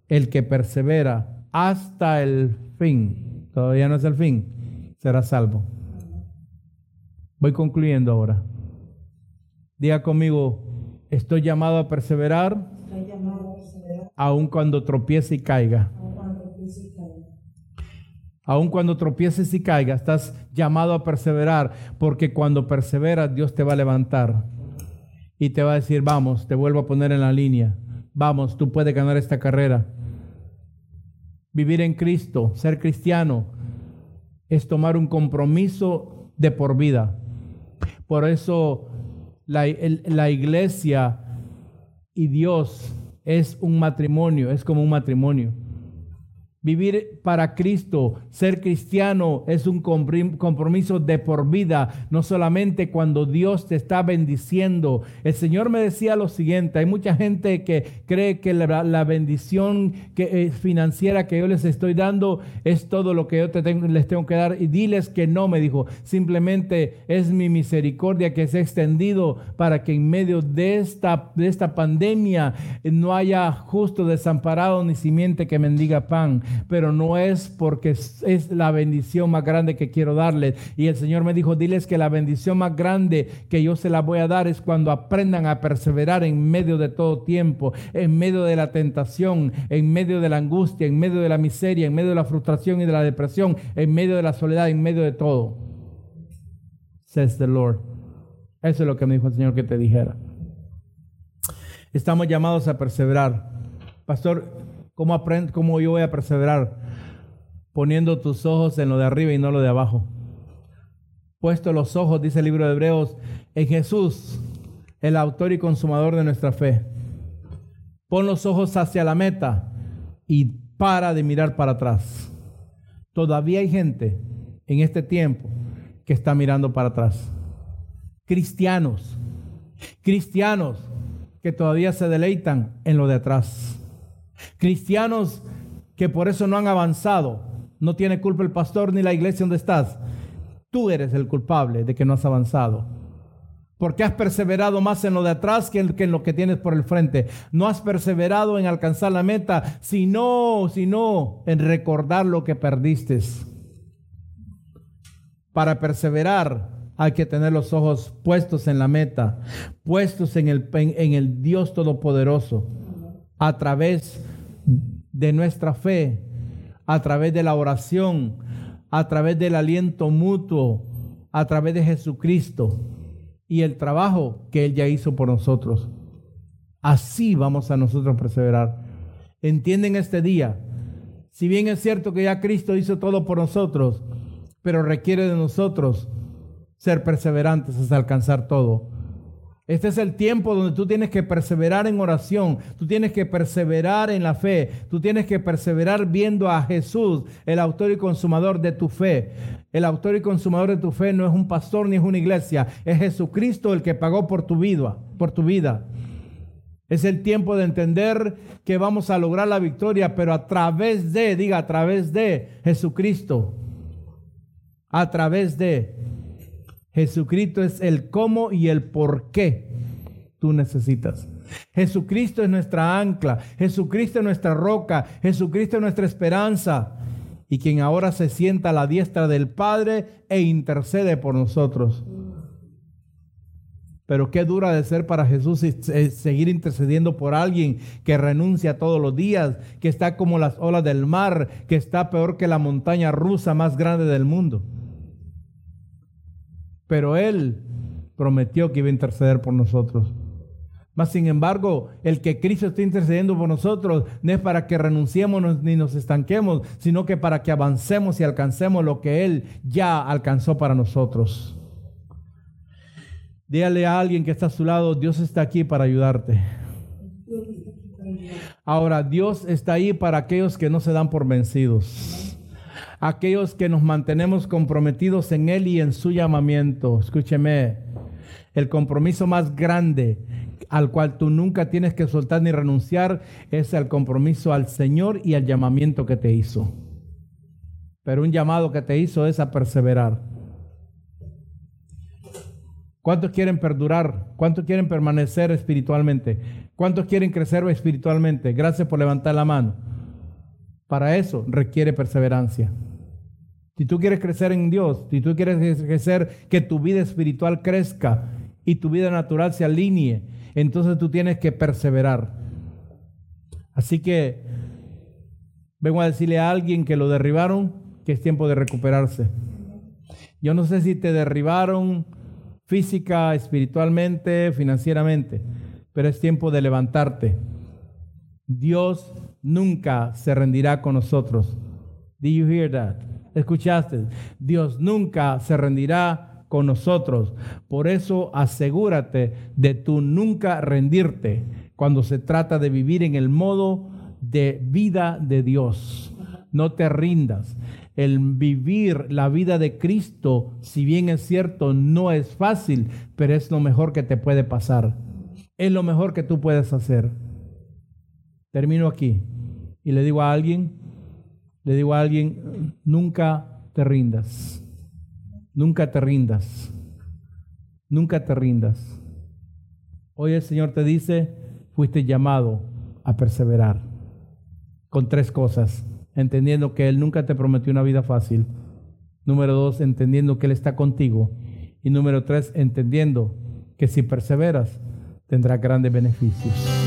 el que persevera hasta el fin, todavía no es el fin, será salvo. Voy concluyendo ahora. Diga conmigo, estoy llamado a perseverar Aun cuando tropiece y caiga. Aun cuando tropieces y caiga, estás llamado a perseverar, porque cuando perseveras, Dios te va a levantar y te va a decir, vamos, te vuelvo a poner en la línea, vamos, tú puedes ganar esta carrera. Vivir en Cristo, ser cristiano, es tomar un compromiso de por vida. Por eso la iglesia y Dios es un matrimonio, es como un matrimonio. Vivir para Cristo, ser cristiano es un compromiso de por vida, no solamente cuando Dios te está bendiciendo. El Señor me decía lo siguiente, hay mucha gente que cree que la, bendición que, financiera que yo les estoy dando es todo lo que yo te les tengo que dar. Y diles que no, me dijo, simplemente es mi misericordia que se ha extendido para que en medio de esta, de esta pandemia no haya justo desamparado ni simiente que mendiga pan pero no es porque es la bendición más grande que quiero darles. Y el Señor me dijo, diles que la bendición más grande que yo se la voy a dar es cuando aprendan a perseverar en medio de todo tiempo, en medio de la tentación, en medio de la angustia, en medio de la miseria, en medio de la frustración y de la depresión, en medio de la soledad, en medio de todo. Says the Lord. Eso es lo que me dijo el Señor que te dijera. Estamos llamados a perseverar. Pastor, ¿Cómo, aprendo, ¿Cómo yo voy a perseverar? Poniendo tus ojos en lo de arriba y no lo de abajo. Puesto los ojos, dice el libro de Hebreos, en Jesús, el autor y consumador de nuestra fe. Pon los ojos hacia la meta y para de mirar para atrás. Todavía hay gente en este tiempo que está mirando para atrás. Cristianos, cristianos que todavía se deleitan en lo de atrás. Cristianos que por eso no han avanzado. No tiene culpa el pastor ni la iglesia donde estás. Tú eres el culpable de que no has avanzado. Porque has perseverado más en lo de atrás que en, lo que tienes por el frente. No has perseverado en alcanzar la meta, sino, sino en recordar lo que perdiste. Para perseverar hay que tener los ojos puestos en la meta, puestos en el, en el Dios Todopoderoso a través de nuestra fe, a través de la oración, a través del aliento mutuo, a través de Jesucristo y el trabajo que Él ya hizo por nosotros. Así vamos a nosotros perseverar. Entienden este día. Si bien es cierto que ya Cristo hizo todo por nosotros, pero requiere de nosotros ser perseverantes hasta alcanzar todo. Este es el tiempo donde tú tienes que perseverar en oración, tú tienes que perseverar en la fe, tú tienes que perseverar viendo a Jesús, el autor y consumador de tu fe. El autor y consumador de tu fe no es un pastor ni es una iglesia, es Jesucristo el que pagó por tu vida, por tu vida. Es el tiempo de entender que vamos a lograr la victoria, pero a través de, diga, a través de Jesucristo. A través de Jesucristo es el cómo y el por qué tú necesitas. Jesucristo es nuestra ancla, Jesucristo es nuestra roca, Jesucristo es nuestra esperanza y quien ahora se sienta a la diestra del Padre e intercede por nosotros. Pero qué dura de ser para Jesús seguir intercediendo por alguien que renuncia todos los días, que está como las olas del mar, que está peor que la montaña rusa más grande del mundo. Pero Él prometió que iba a interceder por nosotros. Mas, sin embargo, el que Cristo esté intercediendo por nosotros no es para que renunciemos ni nos estanquemos, sino que para que avancemos y alcancemos lo que Él ya alcanzó para nosotros. Dígale a alguien que está a su lado, Dios está aquí para ayudarte. Ahora, Dios está ahí para aquellos que no se dan por vencidos aquellos que nos mantenemos comprometidos en Él y en su llamamiento. Escúcheme, el compromiso más grande al cual tú nunca tienes que soltar ni renunciar es el compromiso al Señor y al llamamiento que te hizo. Pero un llamado que te hizo es a perseverar. ¿Cuántos quieren perdurar? ¿Cuántos quieren permanecer espiritualmente? ¿Cuántos quieren crecer espiritualmente? Gracias por levantar la mano. Para eso requiere perseverancia. Si tú quieres crecer en Dios, si tú quieres crecer, que tu vida espiritual crezca y tu vida natural se alinee, entonces tú tienes que perseverar. Así que vengo a decirle a alguien que lo derribaron que es tiempo de recuperarse. Yo no sé si te derribaron física, espiritualmente, financieramente, pero es tiempo de levantarte. Dios nunca se rendirá con nosotros. Did you hear that? ¿Escuchaste? Dios nunca se rendirá con nosotros. Por eso asegúrate de tú nunca rendirte cuando se trata de vivir en el modo de vida de Dios. no te rindas. El vivir la vida de Cristo, si bien es cierto, no es fácil, pero es lo mejor que te puede pasar. Es lo mejor que tú puedes hacer. Termino aquí y le digo a alguien, le digo a alguien, nunca te rindas. Nunca te rindas. Nunca te rindas. Hoy el Señor te dice, fuiste llamado a perseverar con tres cosas. Entendiendo que Él nunca te prometió una vida fácil. Número dos, entendiendo que Él está contigo. Y número tres, entendiendo que si perseveras, tendrás grandes beneficios.